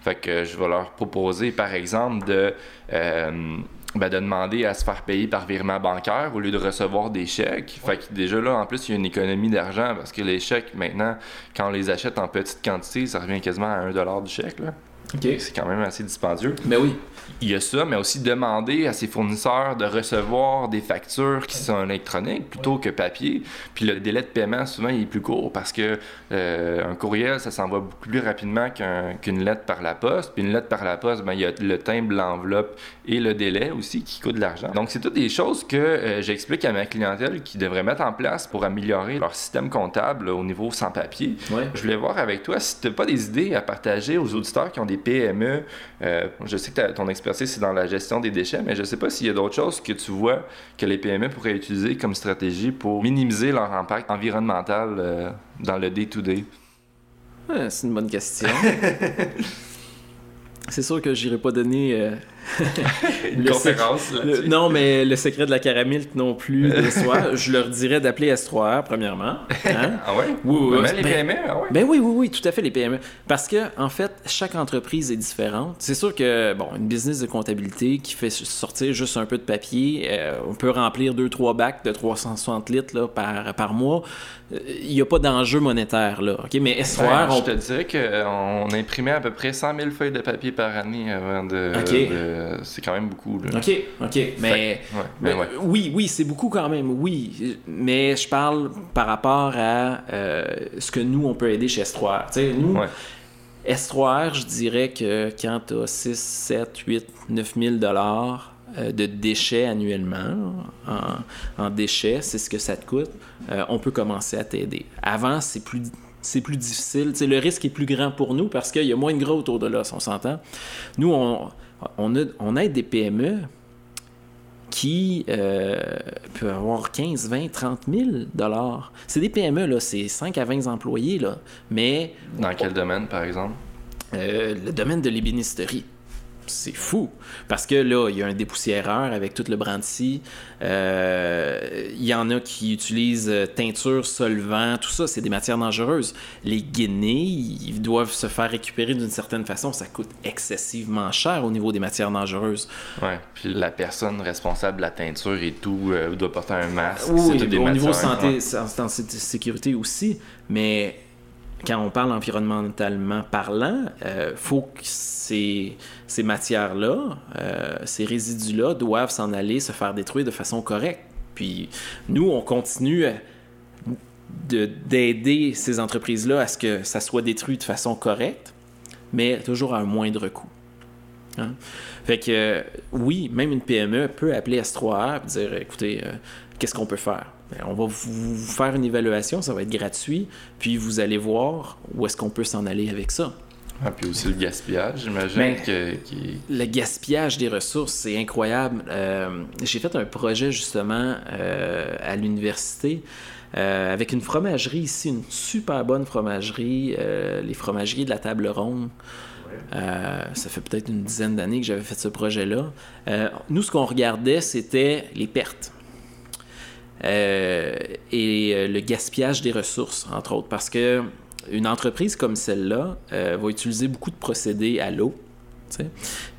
Fait que je vais leur proposer, par exemple, de... Euh, ben, de demander à se faire payer par virement bancaire au lieu de recevoir des chèques. Fait que déjà là, en plus, il y a une économie d'argent parce que les chèques, maintenant, quand on les achète en petite quantité, ça revient quasiment à 1 du chèque. Là. C'est quand même assez dispendieux. Mais ben oui il y a ça, mais aussi demander à ses fournisseurs de recevoir des factures qui sont électroniques plutôt que papier. Puis le délai de paiement, souvent, il est plus court parce que euh, un courriel, ça s'envoie beaucoup plus rapidement qu'une lettre par la poste. Puis une lettre par la poste, ben, il y a le timbre, l'enveloppe et le délai aussi qui coûtent de l'argent. Donc, c'est toutes des choses que euh, j'explique à ma clientèle qui devrait mettre en place pour améliorer leur système comptable au niveau sans papier. Je voulais voir avec toi si tu n'as pas des idées à partager aux auditeurs qui ont des PME. Euh, je sais que ton expérience c'est dans la gestion des déchets, mais je ne sais pas s'il y a d'autres choses que tu vois que les PME pourraient utiliser comme stratégie pour minimiser leur impact environnemental euh, dans le day-to-day. c'est une bonne question. c'est sûr que j'irai pas donner euh, une conférence Non, mais le secret de la caramel non plus de soi. je leur dirais d'appeler S3R, premièrement. Hein? ah ouais? Oui, oui. les ben, PME, ah ouais? Ben oui, oui, oui, tout à fait, les PME. Parce que, en fait, chaque entreprise est différente. C'est sûr que, bon, une business de comptabilité qui fait sortir juste un peu de papier, euh, on peut remplir 2-3 bacs de 360 litres là, par, par mois. Il n'y a pas d'enjeu monétaire, là. OK? Mais S3R, ben, Je te dirais qu'on imprimait à peu près 100 000 feuilles de papier par année avant de c'est quand même beaucoup. OK, OK. Mais, oui, oui, c'est beaucoup quand même, oui. Mais je parle par rapport à euh, ce que nous, on peut aider chez S3R. sais, nous, S3R, je dirais que quand tu as 6, 7, 8, 9 000 dollars euh, de déchets annuellement en, déchets, c'est ce que ça te coûte, euh, on peut commencer à t'aider. Avant, c'est plus c'est plus difficile. le risque est plus grand pour nous parce qu'il y a moins de gros autour de là, on s'entend. Nous, on, on, a, on aide des PME qui euh, peuvent avoir 15, 20, 30 000 dollars. C'est des PME, là, c'est 5 à 20 employés, là, mais... Dans quel domaine, par exemple? Euh, le domaine de l'ébénisterie c'est fou. Parce que là, il y a un dépoussiéreur avec tout le brandy. Euh, il y en a qui utilisent euh, teinture, solvant, tout ça, c'est des matières dangereuses. Les guinées, ils doivent se faire récupérer d'une certaine façon. Ça coûte excessivement cher au niveau des matières dangereuses. Ouais. Puis la personne responsable de la teinture et tout euh, doit porter un masque. Oui, au niveau santé, sécurité aussi. Mais quand on parle environnementalement parlant, euh, faut que ces, ces matières-là, euh, ces résidus-là doivent s'en aller se faire détruire de façon correcte. Puis nous, on continue d'aider ces entreprises-là à ce que ça soit détruit de façon correcte, mais toujours à un moindre coût. Hein? Fait que oui, même une PME peut appeler S3R et dire écoutez, euh, qu'est-ce qu'on peut faire? Ben, on va vous faire une évaluation, ça va être gratuit, puis vous allez voir où est-ce qu'on peut s'en aller avec ça. Ah, puis aussi le gaspillage, j'imagine. Ben, que, Le gaspillage des ressources, c'est incroyable. Euh, j'ai fait un projet justement euh, à l'université euh, avec une fromagerie ici, une super bonne fromagerie, les fromageries de la Table Ronde. ça fait peut-être une dizaine d'années que j'avais fait ce projet-là. nous, ce qu'on regardait, c'était les pertes. Euh, et euh, le gaspillage des ressources, entre autres, parce que une entreprise comme celle-là euh, va utiliser beaucoup de procédés à l'eau.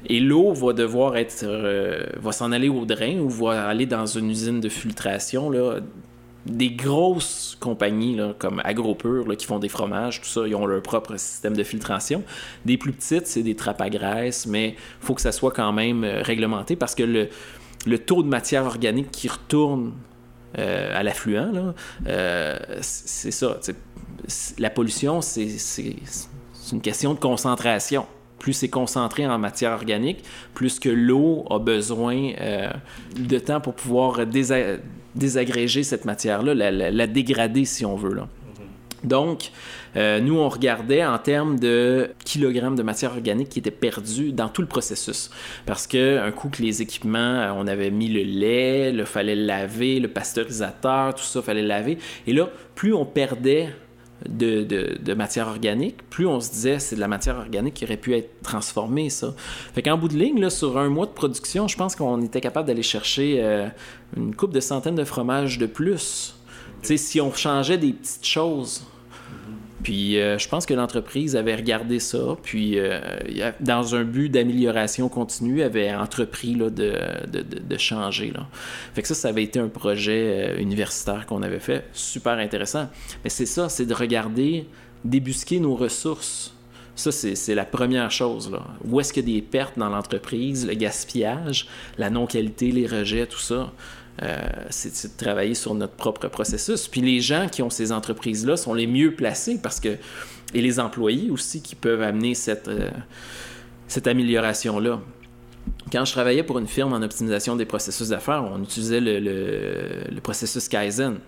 Et l'eau va devoir être, va s'en aller au drain ou va aller dans une usine de filtration. Là. Des grosses compagnies là, comme AgroPure qui font des fromages, tout ça, ils ont leur propre système de filtration. Des plus petites, c'est des trappes à graisse, mais il faut que ça soit quand même réglementé parce que le, le taux de matière organique qui retourne à l'affluent, euh, c'est ça. La pollution, c'est une question de concentration. Plus c'est concentré en matière organique, plus que l'eau a besoin euh, de temps pour pouvoir désagréger cette matière-là, la, la, dégrader si on veut. Là. Donc, euh, nous, on regardait en termes de kilogrammes de matière organique qui étaient perdus dans tout le processus. Parce qu'un coup que les équipements, euh, on avait mis le lait, il fallait le laver, le pasteurisateur, tout ça, fallait laver. Et là, plus on perdait de, matière organique, plus on se disait c'est de la matière organique qui aurait pu être transformée, ça. Fait qu'en bout de ligne, sur un mois de production, je pense qu'on était capable d'aller chercher euh, une coupe de centaines de fromages de plus si on changeait des petites choses. Puis euh, je pense que l'entreprise avait regardé ça, puis euh, dans un but d'amélioration continue, avait entrepris là, de, changer. Là. Fait que ça, ça avait été un projet euh, universitaire qu'on avait fait, super intéressant. Mais c'est ça, c'est de regarder, débusquer nos ressources Ça, c'est la première chose. Là. Où est-ce qu'il des pertes dans l'entreprise, le gaspillage, la non-qualité, les rejets, tout ça? Euh, c'est de travailler sur notre propre processus. Puis les gens qui ont ces entreprises-là sont les mieux placés parce que, et les employés aussi qui peuvent amener cette, euh, cette amélioration-là. Quand je travaillais pour une firme en optimisation des processus d'affaires, on utilisait le, le processus Kaizen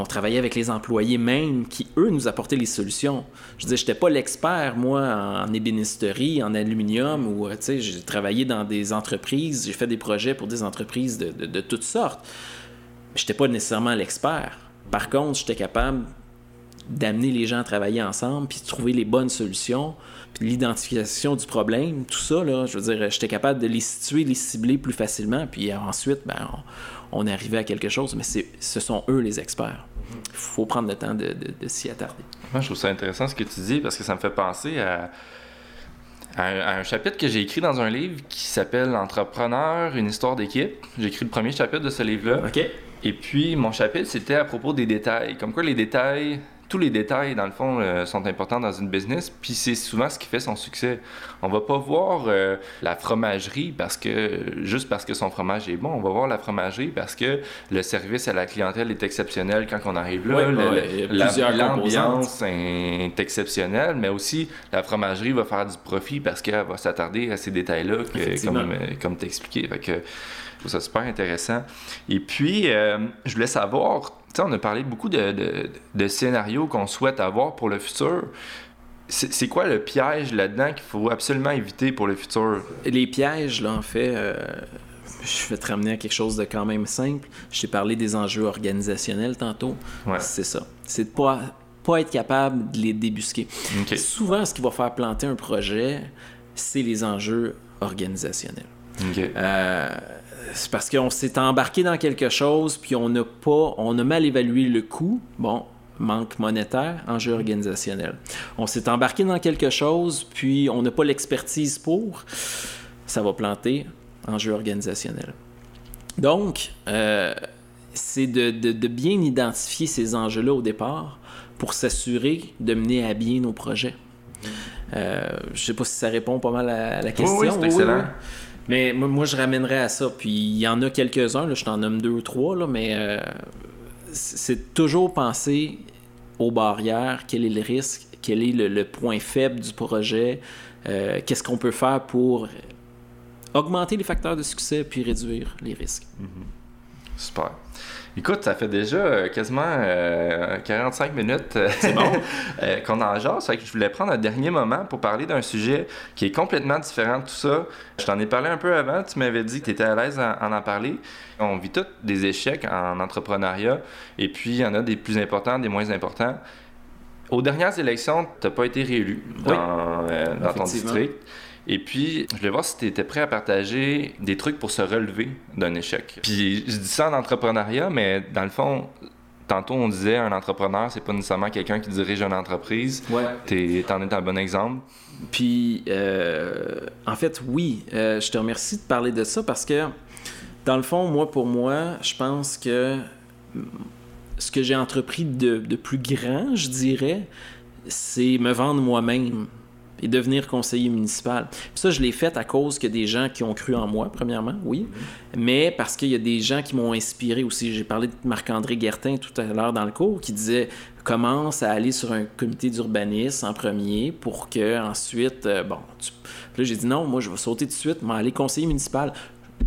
on travaillait avec les employés même qui, eux, nous apportaient les solutions. Je disais, je n'étais pas l'expert, moi, en ébénisterie, en aluminium, ou, euh, tu sais, j'ai travaillé dans des entreprises, j'ai fait des projets pour des entreprises de, toutes sortes. Je n'étais pas nécessairement l'expert. Par contre, j'étais capable d'amener les gens à travailler ensemble, puis de trouver les bonnes solutions, puis l'identification du problème, tout ça, là, je veux dire, j'étais capable de les situer, les cibler plus facilement, puis ensuite, ben, on est arrivé à quelque chose, mais ce sont eux les experts. Il faut prendre le temps de, s'y attarder. Moi, je trouve ça intéressant ce que tu dis parce que ça me fait penser à, un, chapitre que j'ai écrit dans un livre qui s'appelle Entrepreneur, une histoire d'équipe. J'ai écrit le premier chapitre de ce livre-là. OK. Et puis, mon chapitre, c'était à propos des détails. Comme quoi, les détails tous les détails, dans le fond, euh, sont importants dans une business, puis c'est souvent ce qui fait son succès. On va pas voir euh, la fromagerie parce que juste parce que son fromage est bon, on va voir la fromagerie parce que le service à la clientèle est exceptionnel quand on arrive là. L'ambiance est exceptionnelle, mais aussi la fromagerie va faire du profit parce qu'elle va s'attarder à ces détails-là, comme, euh, comme t'expliquais. Fait que je trouve ça super intéressant. Et puis, je voulais savoir on a parlé beaucoup de, scénarios qu'on souhaite avoir pour le futur. C'est quoi le piège là-dedans qu'il faut absolument éviter pour le futur? Les pièges, là, en fait, euh, je vais te ramener à quelque chose de quand même simple. Je t'ai parlé des enjeux organisationnels tantôt. C'est ça. C'est de pas, pas être capable de les débusquer. Souvent, ce qui va faire planter un projet, c'est les enjeux organisationnels. Euh, c'est parce qu'on s'est embarqué dans quelque chose, puis on n'a pas, on a mal évalué le coût. Bon, manque monétaire, enjeu organisationnel. On s'est embarqué dans quelque chose, puis on n'a pas l'expertise pour. Ça va planter, enjeu organisationnel. Donc, euh, c'est de, bien identifier ces enjeux-là au départ pour s'assurer de mener à bien nos projets. Euh, je ne sais pas si ça répond pas mal à la question. Oui, c'est excellent. Mais moi, je ramènerais à ça. Puis il y en a quelques-uns, je t'en nomme deux ou trois, là, mais euh, c'est toujours penser aux barrières, quel est le risque, quel est le, point faible du projet, euh, qu'est-ce qu'on peut faire pour augmenter les facteurs de succès puis réduire les risques. Mm-hmm. Super. Écoute, ça fait déjà euh, quasiment 45 euh, minutes euh, qu'on en jase. que je voulais prendre un dernier moment pour parler d'un sujet qui est complètement différent de tout ça. Je t'en ai parlé un peu avant. Tu m'avais dit que tu étais à l'aise en, en, parler. On vit tous des échecs en entrepreneuriat. Et puis, il y en a des plus importants, des moins importants. Aux dernières élections, tu n'as pas été réélu dans, dans ton district. Et puis, je voulais voir si tu étais prêt à partager des trucs pour se relever d'un échec. Puis, je dis ça en entrepreneuriat, mais dans le fond, tantôt on disait un entrepreneur, c'est pas nécessairement quelqu'un qui dirige une entreprise. Ouais. T'en es un bon exemple. Puis, euh, en fait, oui, euh, je te remercie de parler de ça parce que, dans le fond, moi, pour moi, je pense que ce que j'ai entrepris de, de, plus grand, je dirais, c'est me vendre moi-même et devenir conseiller municipal. ça, je l'ai fait à cause que des gens qui ont cru en moi, premièrement, oui, mais parce qu'il y a des gens qui m'ont inspiré aussi. J'ai parlé de Marc-André Guertin tout à l'heure dans le cours qui disait commence à aller sur un comité d'urbanisme en premier pour que ensuite, euh, bon, tu... là j'ai dit non, moi je vais sauter tout de suite, mais aller conseiller municipal.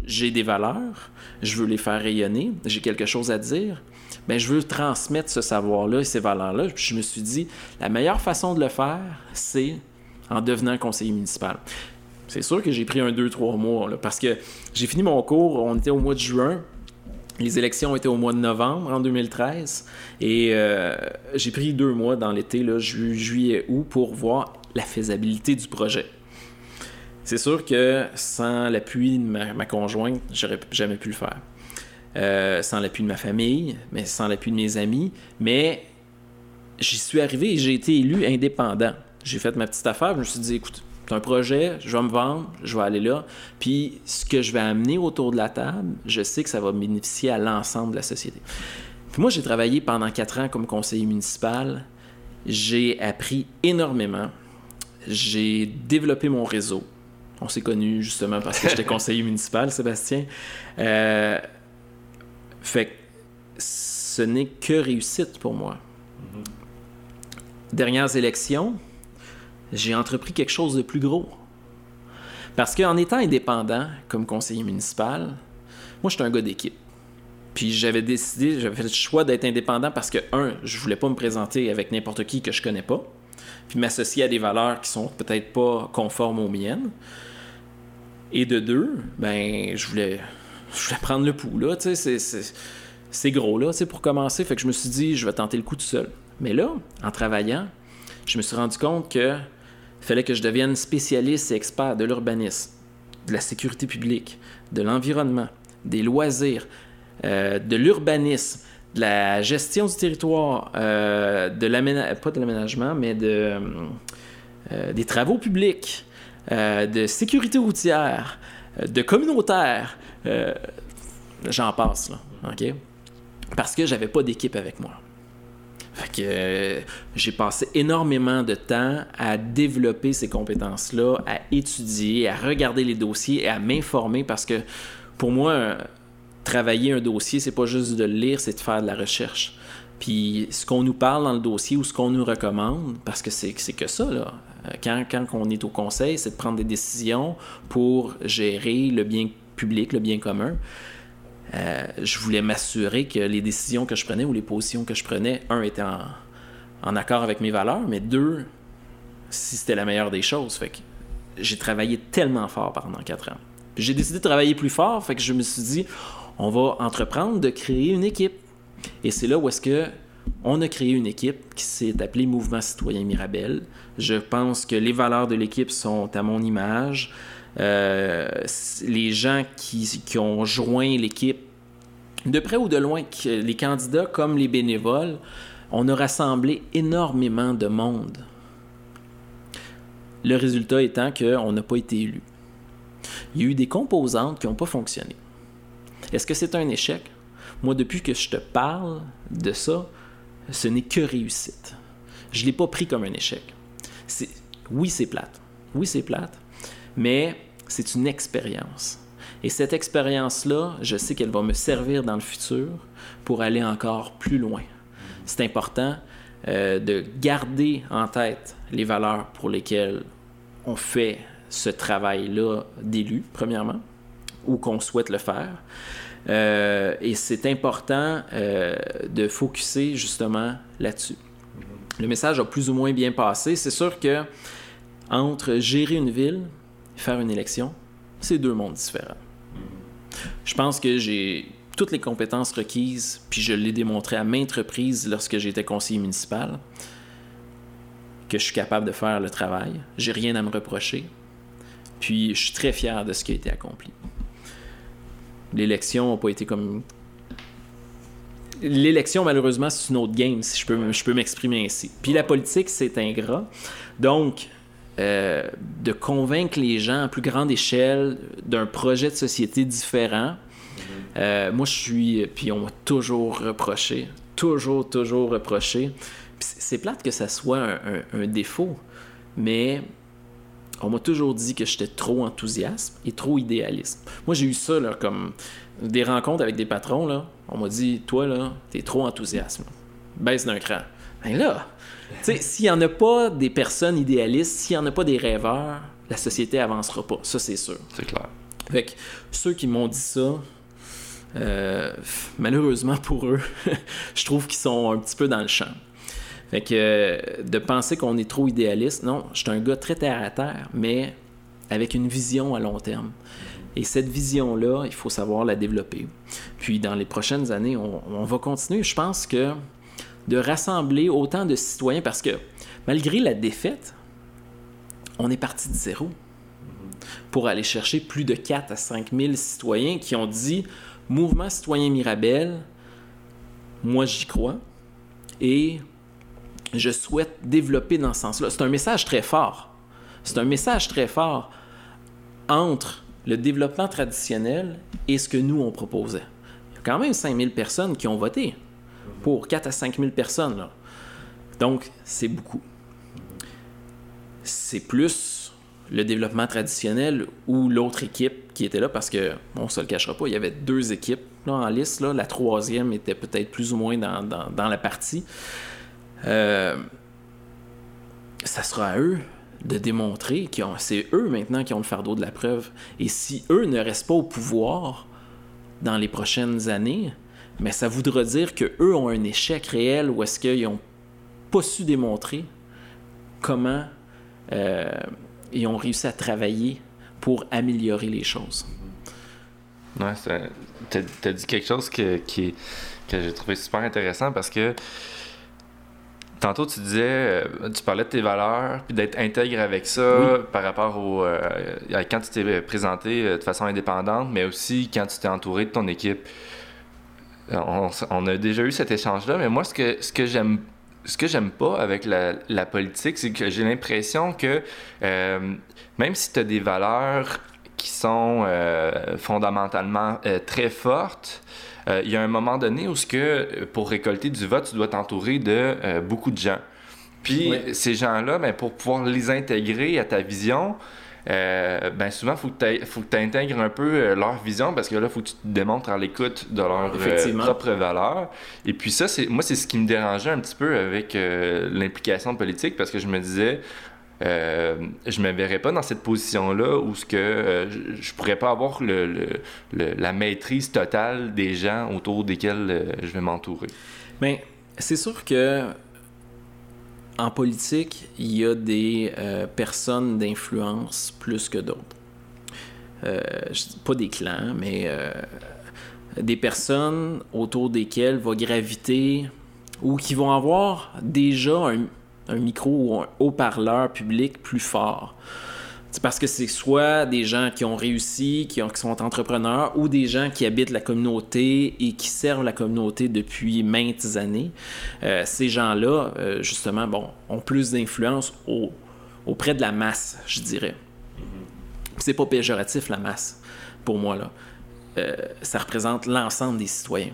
J'ai des valeurs, je veux les faire rayonner, j'ai quelque chose à dire. Ben, je veux transmettre ce savoir-là et ces valeurs-là. je me suis dit, la meilleure façon de le faire, c'est en devenant conseiller municipal. C'est sûr que j'ai pris un 2-3 mois, parce que j'ai fini mon cours, on était au mois de juin, les élections étaient au mois de novembre en 2013, et euh, j'ai pris deux mois dans l'été, ju juillet, août, pour voir la faisabilité du projet. C'est sûr que sans l'appui de ma, conjointe, j'aurais jamais pu le faire. Euh, sans l'appui de ma famille, mais sans l'appui de mes amis, mais j'y suis arrivé et j'ai été élu indépendant j'ai fait ma petite affaire. Je me suis dit, écoute, c'est un projet, je vais me vendre, je vais aller là. Puis ce que je vais amener autour de la table, je sais que ça va bénéficier à l'ensemble de la société. Puis moi, j'ai travaillé pendant quatre ans comme conseiller municipal. J'ai appris énormément. j'ai développé mon réseau. On s'est connus justement parce que j'étais conseiller municipal, Sébastien. Euh, fait que ce n'est que réussite pour moi. Dernières élections, j'ai entrepris quelque chose de plus gros. Parce qu'en étant indépendant comme conseiller municipal, moi, j'étais un gars d'équipe. Puis j'avais décidé, j'avais fait le choix d'être indépendant parce que, un, je voulais pas me présenter avec n'importe qui que je connais pas, puis m'associer à des valeurs qui sont peut-être pas conformes aux miennes. Et de deux, ben, je voulais, je voulais prendre le pouls, tu sais, c'est gros, là, tu pour commencer. Fait que je me suis dit, je vais tenter le coup tout seul. Mais là, en travaillant, je me suis rendu compte que fallait que je devienne spécialiste et expert de l'urbanisme, de la sécurité publique, de l'environnement, des loisirs, euh, de l'urbanisme, de la gestion du territoire, euh, de pas de l'aménagement, mais de, euh, des travaux publics, de sécurité routière, de communautaire, j'en passe, OK? Parce que j'avais pas d'équipe avec moi. Que j'ai passé énormément de temps à développer ces compétences-là, à étudier, à regarder les dossiers et à m'informer parce que pour moi, travailler un dossier, c'est pas juste de le lire, c'est de faire de la recherche. Puis ce qu'on nous parle dans le dossier ou ce qu'on nous recommande, parce que c'est que ça, là. Quand, quand on est au conseil, c'est de prendre des décisions pour gérer le bien public, le bien commun. Euh, je voulais m'assurer que les décisions que je prenais ou les positions que je prenais, un, étaient en, en accord avec mes valeurs, mais deux, si c'était la meilleure des choses. Fait que j'ai travaillé tellement fort pendant quatre ans. J'ai décidé de travailler plus fort, fait que je me suis dit, on va entreprendre de créer une équipe. Et c'est là où est-ce que on a créé une équipe qui s'est appelée Mouvement Citoyen Mirabel. Je pense que les valeurs de l'équipe sont à mon image. Euh, les gens qui, ont joint l'équipe, de près ou de loin, les candidats comme les bénévoles, on a rassemblé énormément de monde. Le résultat étant qu'on n'a pas été élu. Il y a eu des composantes qui n'ont pas fonctionné. Est-ce que c'est un échec? Moi, depuis que je te parle de ça, ce n'est que réussite. Je ne l'ai pas pris comme un échec. Oui, c'est plate. Oui, c'est plate. Mais c'est une expérience. Et cette expérience-là, je sais qu'elle va me servir dans le futur pour aller encore plus loin. C'est important euh, de garder en tête les valeurs pour lesquelles on fait ce travail-là d'élu, premièrement, ou qu'on souhaite le faire. Euh, et c'est important euh, de focuser justement là-dessus. Le message a plus ou moins bien passé. C'est sûr que entre gérer une ville faire une élection, c'est deux mondes différents. Je pense que j'ai toutes les compétences requises, puis je l'ai démontré à maintes reprises lorsque j'étais conseiller municipal, que je suis capable de faire le travail. J'ai rien à me reprocher. Puis je suis très fier de ce qui a été accompli. L'élection n'a pas été comme. L'élection, malheureusement, c'est une autre game, si je peux, je peux m'exprimer ainsi. Puis la politique, c'est ingrat. Donc, euh, de convaincre les gens à plus grande échelle d'un projet de société différent, euh, moi, je suis. Puis on m'a toujours reproché, toujours, toujours reproché. c'est plate que ça soit un, un défaut, mais on m'a toujours dit que j'étais trop enthousiaste et trop idéaliste. Moi, j'ai eu ça, là, comme des rencontres avec des patrons, là. On m'a dit, toi, là, t'es trop enthousiaste. Baisse d'un cran. Ben là, tu sais, s'il n'y en a pas des personnes idéalistes, s'il n'y en a pas des rêveurs, la société avancera pas. Ça, c'est sûr. C'est clair. Fait que ceux qui m'ont dit ça, euh, malheureusement pour eux, je trouve qu'ils sont un petit peu dans le champ. Fait que euh, de penser qu'on est trop idéaliste, non, je suis un gars très terre à terre, mais avec une vision à long terme. Et cette vision-là, il faut savoir la développer. Puis dans les prochaines années, on, va continuer. Je pense que de rassembler autant de citoyens, parce que malgré la défaite, on est parti de zéro pour aller chercher plus de 4 à 5 000 citoyens qui ont dit Mouvement citoyen Mirabel, moi j'y crois, et je souhaite développer dans ce sens-là. C'est un message très fort. C'est un message très fort entre le développement traditionnel et ce que nous, on proposait. Il y a quand même 5000 personnes qui ont voté pour 4 à 5000 personnes. Donc, c'est beaucoup. c'est plus le développement traditionnel ou l'autre équipe qui était là parce que, on se le cachera pas, il y avait deux équipes en liste. La troisième était peut-être plus ou moins dans, dans, la partie. Euh, ça sera à eux de démontrer que c'est eux maintenant qui ont le fardeau de la preuve. Et si eux ne restent pas au pouvoir dans les prochaines années, mais ça voudra dire que eux ont un échec réel ou est-ce qu'ils n'ont pas su démontrer comment euh, ils ont réussi à travailler pour améliorer les choses. Ouais, tu as, dit quelque chose que, qui, que j'ai trouvé super intéressant parce que tantôt tu disais, euh, tu parlais de tes valeurs, puis d'être intègre avec ça par rapport au. Euh, quand tu t'es présenté de façon indépendante, mais aussi quand tu t'es entouré de ton équipe. On, on, a déjà eu cet échange-là, mais moi, ce que, ce que j'aime ce que j'aime pas avec la, politique, c'est que j'ai l'impression que euh, même si tu as des valeurs qui sont euh, fondamentalement euh, très fortes, il y a un moment donné où ce que pour récolter du vote, tu dois t'entourer de beaucoup de gens. Puis ces gens-là, ben, pour pouvoir les intégrer à ta vision, euh, ben souvent, il faut que tu intègres un peu euh, leur vision parce que là, il faut que tu te démontres à l'écoute de leurs euh, propres valeurs. Et puis ça, c'est moi, c'est ce qui me dérangeait un petit peu avec l'implication politique parce que je me disais, je me verrais pas dans cette position-là où ce que je, pourrais pas avoir le, la maîtrise totale des gens autour desquels je vais m'entourer. Mais ben, c'est sûr que en politique, il y a des euh, personnes d'influence plus que d'autres. Euh, pas des clans, mais euh, des personnes autour desquelles va graviter ou qui vont avoir déjà un, un micro ou un haut-parleur public plus fort. C'est parce que c'est soit des gens qui ont réussi, qui, sont entrepreneurs, ou des gens qui habitent la communauté et qui servent la communauté depuis maintes années. Euh, ces gens-là, euh, justement, bon, ont plus d'influence auprès de la masse, je dirais. C'est pas péjoratif, la masse, pour moi, là. Euh, ça représente l'ensemble des citoyens.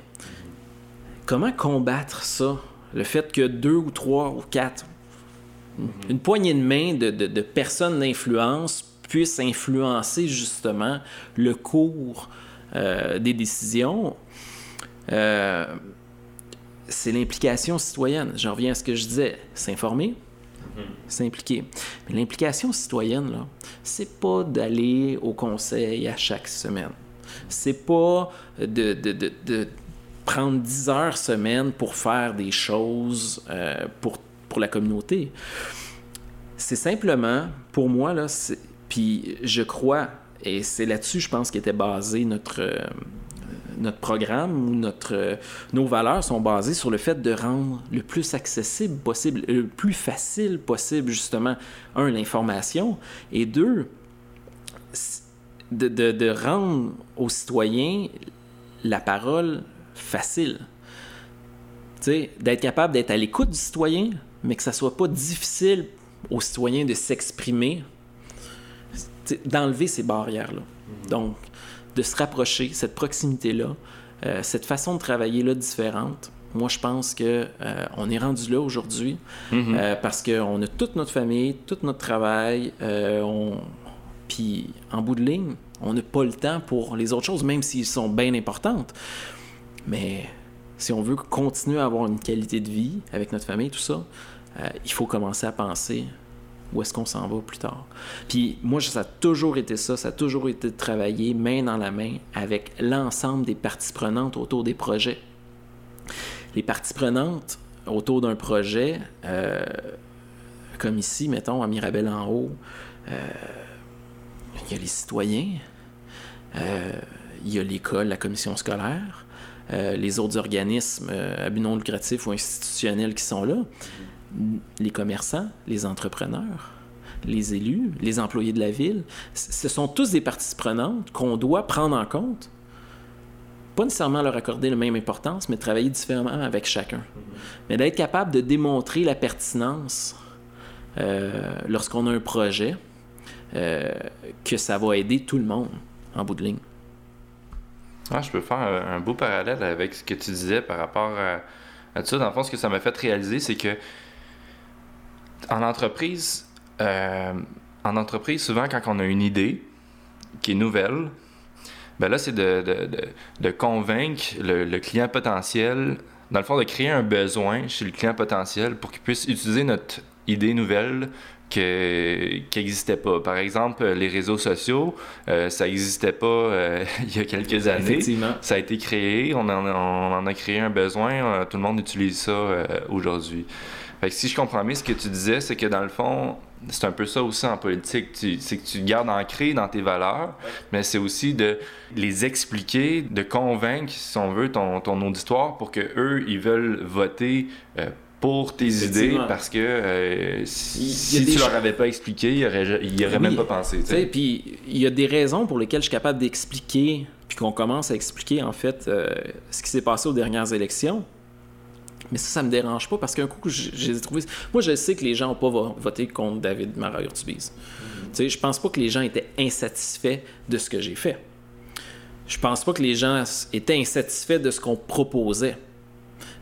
Comment combattre ça? Le fait que deux ou trois ou quatre. Une poignée de main de, personnes d'influence puisse influencer justement le cours euh, des décisions. Euh, c'est l'implication citoyenne. J'en reviens à ce que je disais. S'informer, mhm. s'impliquer. Mais l'implication citoyenne, là, c'est pas d'aller au conseil à chaque semaine. C'est pas de, de, prendre 10 heures semaine pour faire des choses euh, pour pour la communauté. C'est simplement, pour moi, là, puis je crois, et c'est là-dessus, je pense, qu'était basé notre, euh, notre programme ou notre, euh, nos valeurs sont basées sur le fait de rendre le plus accessible possible, le plus facile possible, justement, un, l'information, et deux, de, de, de rendre aux citoyens la parole facile. D'être capable d'être à l'écoute du citoyen, mais que ça soit pas difficile aux citoyens de s'exprimer, d'enlever ces barrières-là. Mhm. Donc, de se rapprocher, cette proximité-là, euh, cette façon de travailler-là différente. Moi, je pense que euh, on est rendu là aujourd'hui mhm. euh, parce qu'on a toute notre famille, tout notre travail. on... Puis, en bout de ligne, on n'a pas le temps pour les autres choses, même s'ils sont bien importantes. Mais si on veut continuer à avoir une qualité de vie avec notre famille, tout ça, euh, il faut commencer à penser où est-ce qu'on s'en va plus tard. Puis moi, ça a toujours été ça, ça a toujours été de travailler main dans la main avec l'ensemble des parties prenantes autour des projets. Les parties prenantes autour d'un projet, euh, comme ici, mettons, à Mirabel en haut, euh, il y a les citoyens, il y a l'école, la commission scolaire, les autres organismes à but non lucratif ou institutionnels qui sont là les commerçants, les entrepreneurs, les élus, les employés de la ville, ce sont tous des parties prenantes qu'on doit prendre en compte. Pas nécessairement leur accorder la même importance, mais travailler différemment avec chacun. Mais d'être capable de démontrer la pertinence euh, lorsqu'on a un projet, euh, que ça va aider tout le monde en bout de ligne. Ah, je peux faire un, beau parallèle avec ce que tu disais par rapport à, à tout ça. Dans le fond, ce que ça m'a fait réaliser, c'est que en entreprise, euh, en entreprise, souvent, quand on a une idée qui est nouvelle, ben là, c'est de, de, de, de, convaincre le, le, client potentiel, dans le fond, de créer un besoin chez le client potentiel pour qu'il puisse utiliser notre idée nouvelle qui n'existait pas. Par exemple, les réseaux sociaux, euh, ça n'existait pas euh, il y a quelques années. Effectivement. Ça a été créé, on en, on en a créé un besoin, euh, tout le monde utilise ça aujourd'hui. Fait que si je comprends bien ce que tu disais, c'est que dans le fond, c'est un peu ça aussi en politique. C'est que tu gardes ancré dans tes valeurs, mais c'est aussi de les expliquer, de convaincre, si on veut, ton, ton auditoire pour que eux ils veulent voter euh, pour tes idées parce que euh, si, si tu leur avais pas expliqué, ils n'auraient oui. même pas pensé. Puis il y a des raisons pour lesquelles je suis capable d'expliquer, puis qu'on commence à expliquer en fait euh, ce qui s'est passé aux dernières élections. Mais ça, ça me dérange pas parce qu'un coup, je, je les ai trouvés. Moi, je sais que les gens n'ont pas voté contre David Mara-Urtubise. Mm -hmm. Je pense pas que les gens étaient insatisfaits de ce que j'ai fait. Je pense pas que les gens étaient insatisfaits de ce qu'on proposait.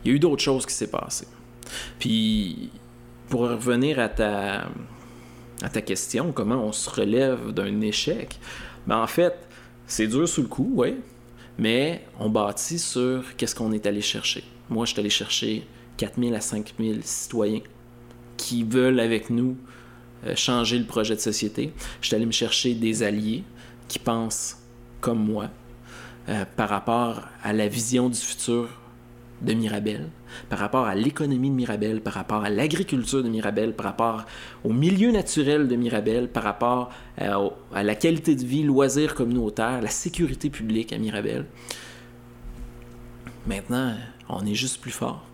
Il y a eu d'autres choses qui s'est passées. Puis, pour revenir à ta, à ta question, comment on se relève d'un échec, ben en fait, c'est dur sous le coup, oui, mais on bâtit sur qu'est-ce qu'on est allé chercher. Moi, je suis allé chercher 4000 à 5000 citoyens qui veulent avec nous euh, changer le projet de société. Je suis allé me chercher des alliés qui pensent comme moi euh, par rapport à la vision du futur de Mirabel, par rapport à l'économie de Mirabel, par rapport à l'agriculture de Mirabel, par rapport au milieu naturel de Mirabel, par rapport à, à la qualité de vie, loisirs communautaires, la sécurité publique à Mirabel. Maintenant, on est juste plus fort.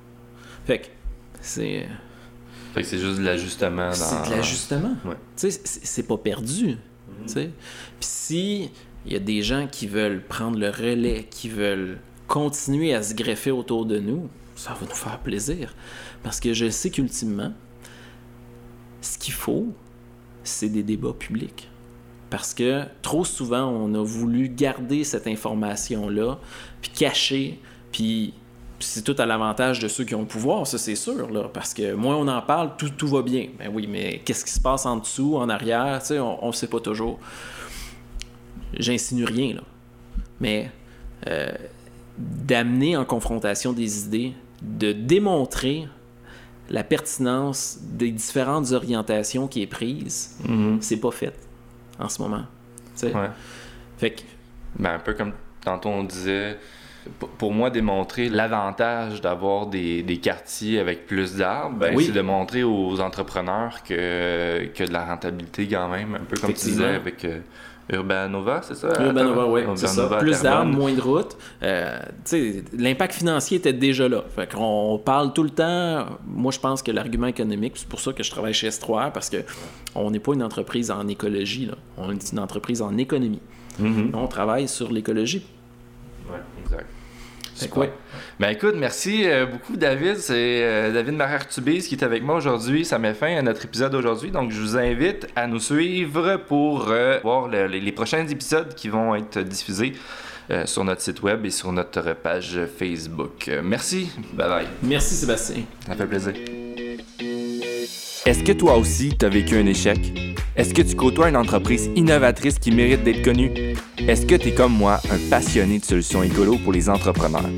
Fait que c'est. Fait que c'est juste de l'ajustement. Dans... C'est de l'ajustement. Ouais. Tu sais, c'est pas perdu. Mm -hmm. Sais. Puis si il y a des gens qui veulent prendre le relais, qui veulent continuer à se greffer autour de nous, ça va nous faire plaisir. Parce que je sais qu'ultimement, ce qu'il faut, c'est des débats publics. Parce que trop souvent, on a voulu garder cette information-là, puis cacher, puis c'est tout à l'avantage de ceux qui ont le pouvoir, ça c'est sûr, là, parce que moins on en parle, tout, tout va bien. Ben oui, mais qu'est-ce qui se passe en dessous, en arrière, on ne sait pas toujours. J'insinue rien, là. Mais euh, d'amener en confrontation des idées, de démontrer la pertinence des différentes orientations qui est prise, mm -hmm. c'est pas fait en ce moment. Ouais. Fait que... Ben, un peu comme tantôt on disait, pour moi, démontrer l'avantage d'avoir des, des, quartiers avec plus d'arbres, ben, oui. c'est de montrer aux entrepreneurs que, que de la rentabilité quand même, un peu comme tu disais avec euh, Urbanova, c'est ça? Urbanova, oui, c'est ça. Plus d'arbres, moins de routes. Euh, L'impact financier était déjà là. Fait qu'on parle tout le temps, moi je pense que l'argument économique, c'est pour ça que je travaille chez S3R, parce qu'on n'est pas une entreprise en écologie, là. on est une entreprise en économie. Mm -hmm. On travaille sur l'écologie. Oui, exact. Quoi? Ben écoute, merci euh, beaucoup David. C'est euh, David Marer-Tubis qui est avec moi aujourd'hui. Ça met fin à notre épisode aujourd'hui. Donc je vous invite à nous suivre pour euh, voir le, les, les, prochains épisodes qui vont être diffusés euh, sur notre site web et sur notre page Facebook. Merci. Bye bye. Merci Sébastien. Ça fait plaisir. Est-ce que toi aussi tu as vécu un échec? Est-ce que tu côtoies une entreprise innovatrice qui mérite d'être connue? Est-ce que tu es comme moi un passionné de solutions écolo pour les entrepreneurs?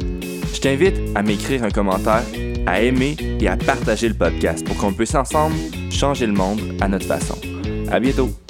Je t'invite à m'écrire un commentaire, à aimer et à partager le podcast pour qu'on puisse ensemble changer le monde à notre façon. À bientôt!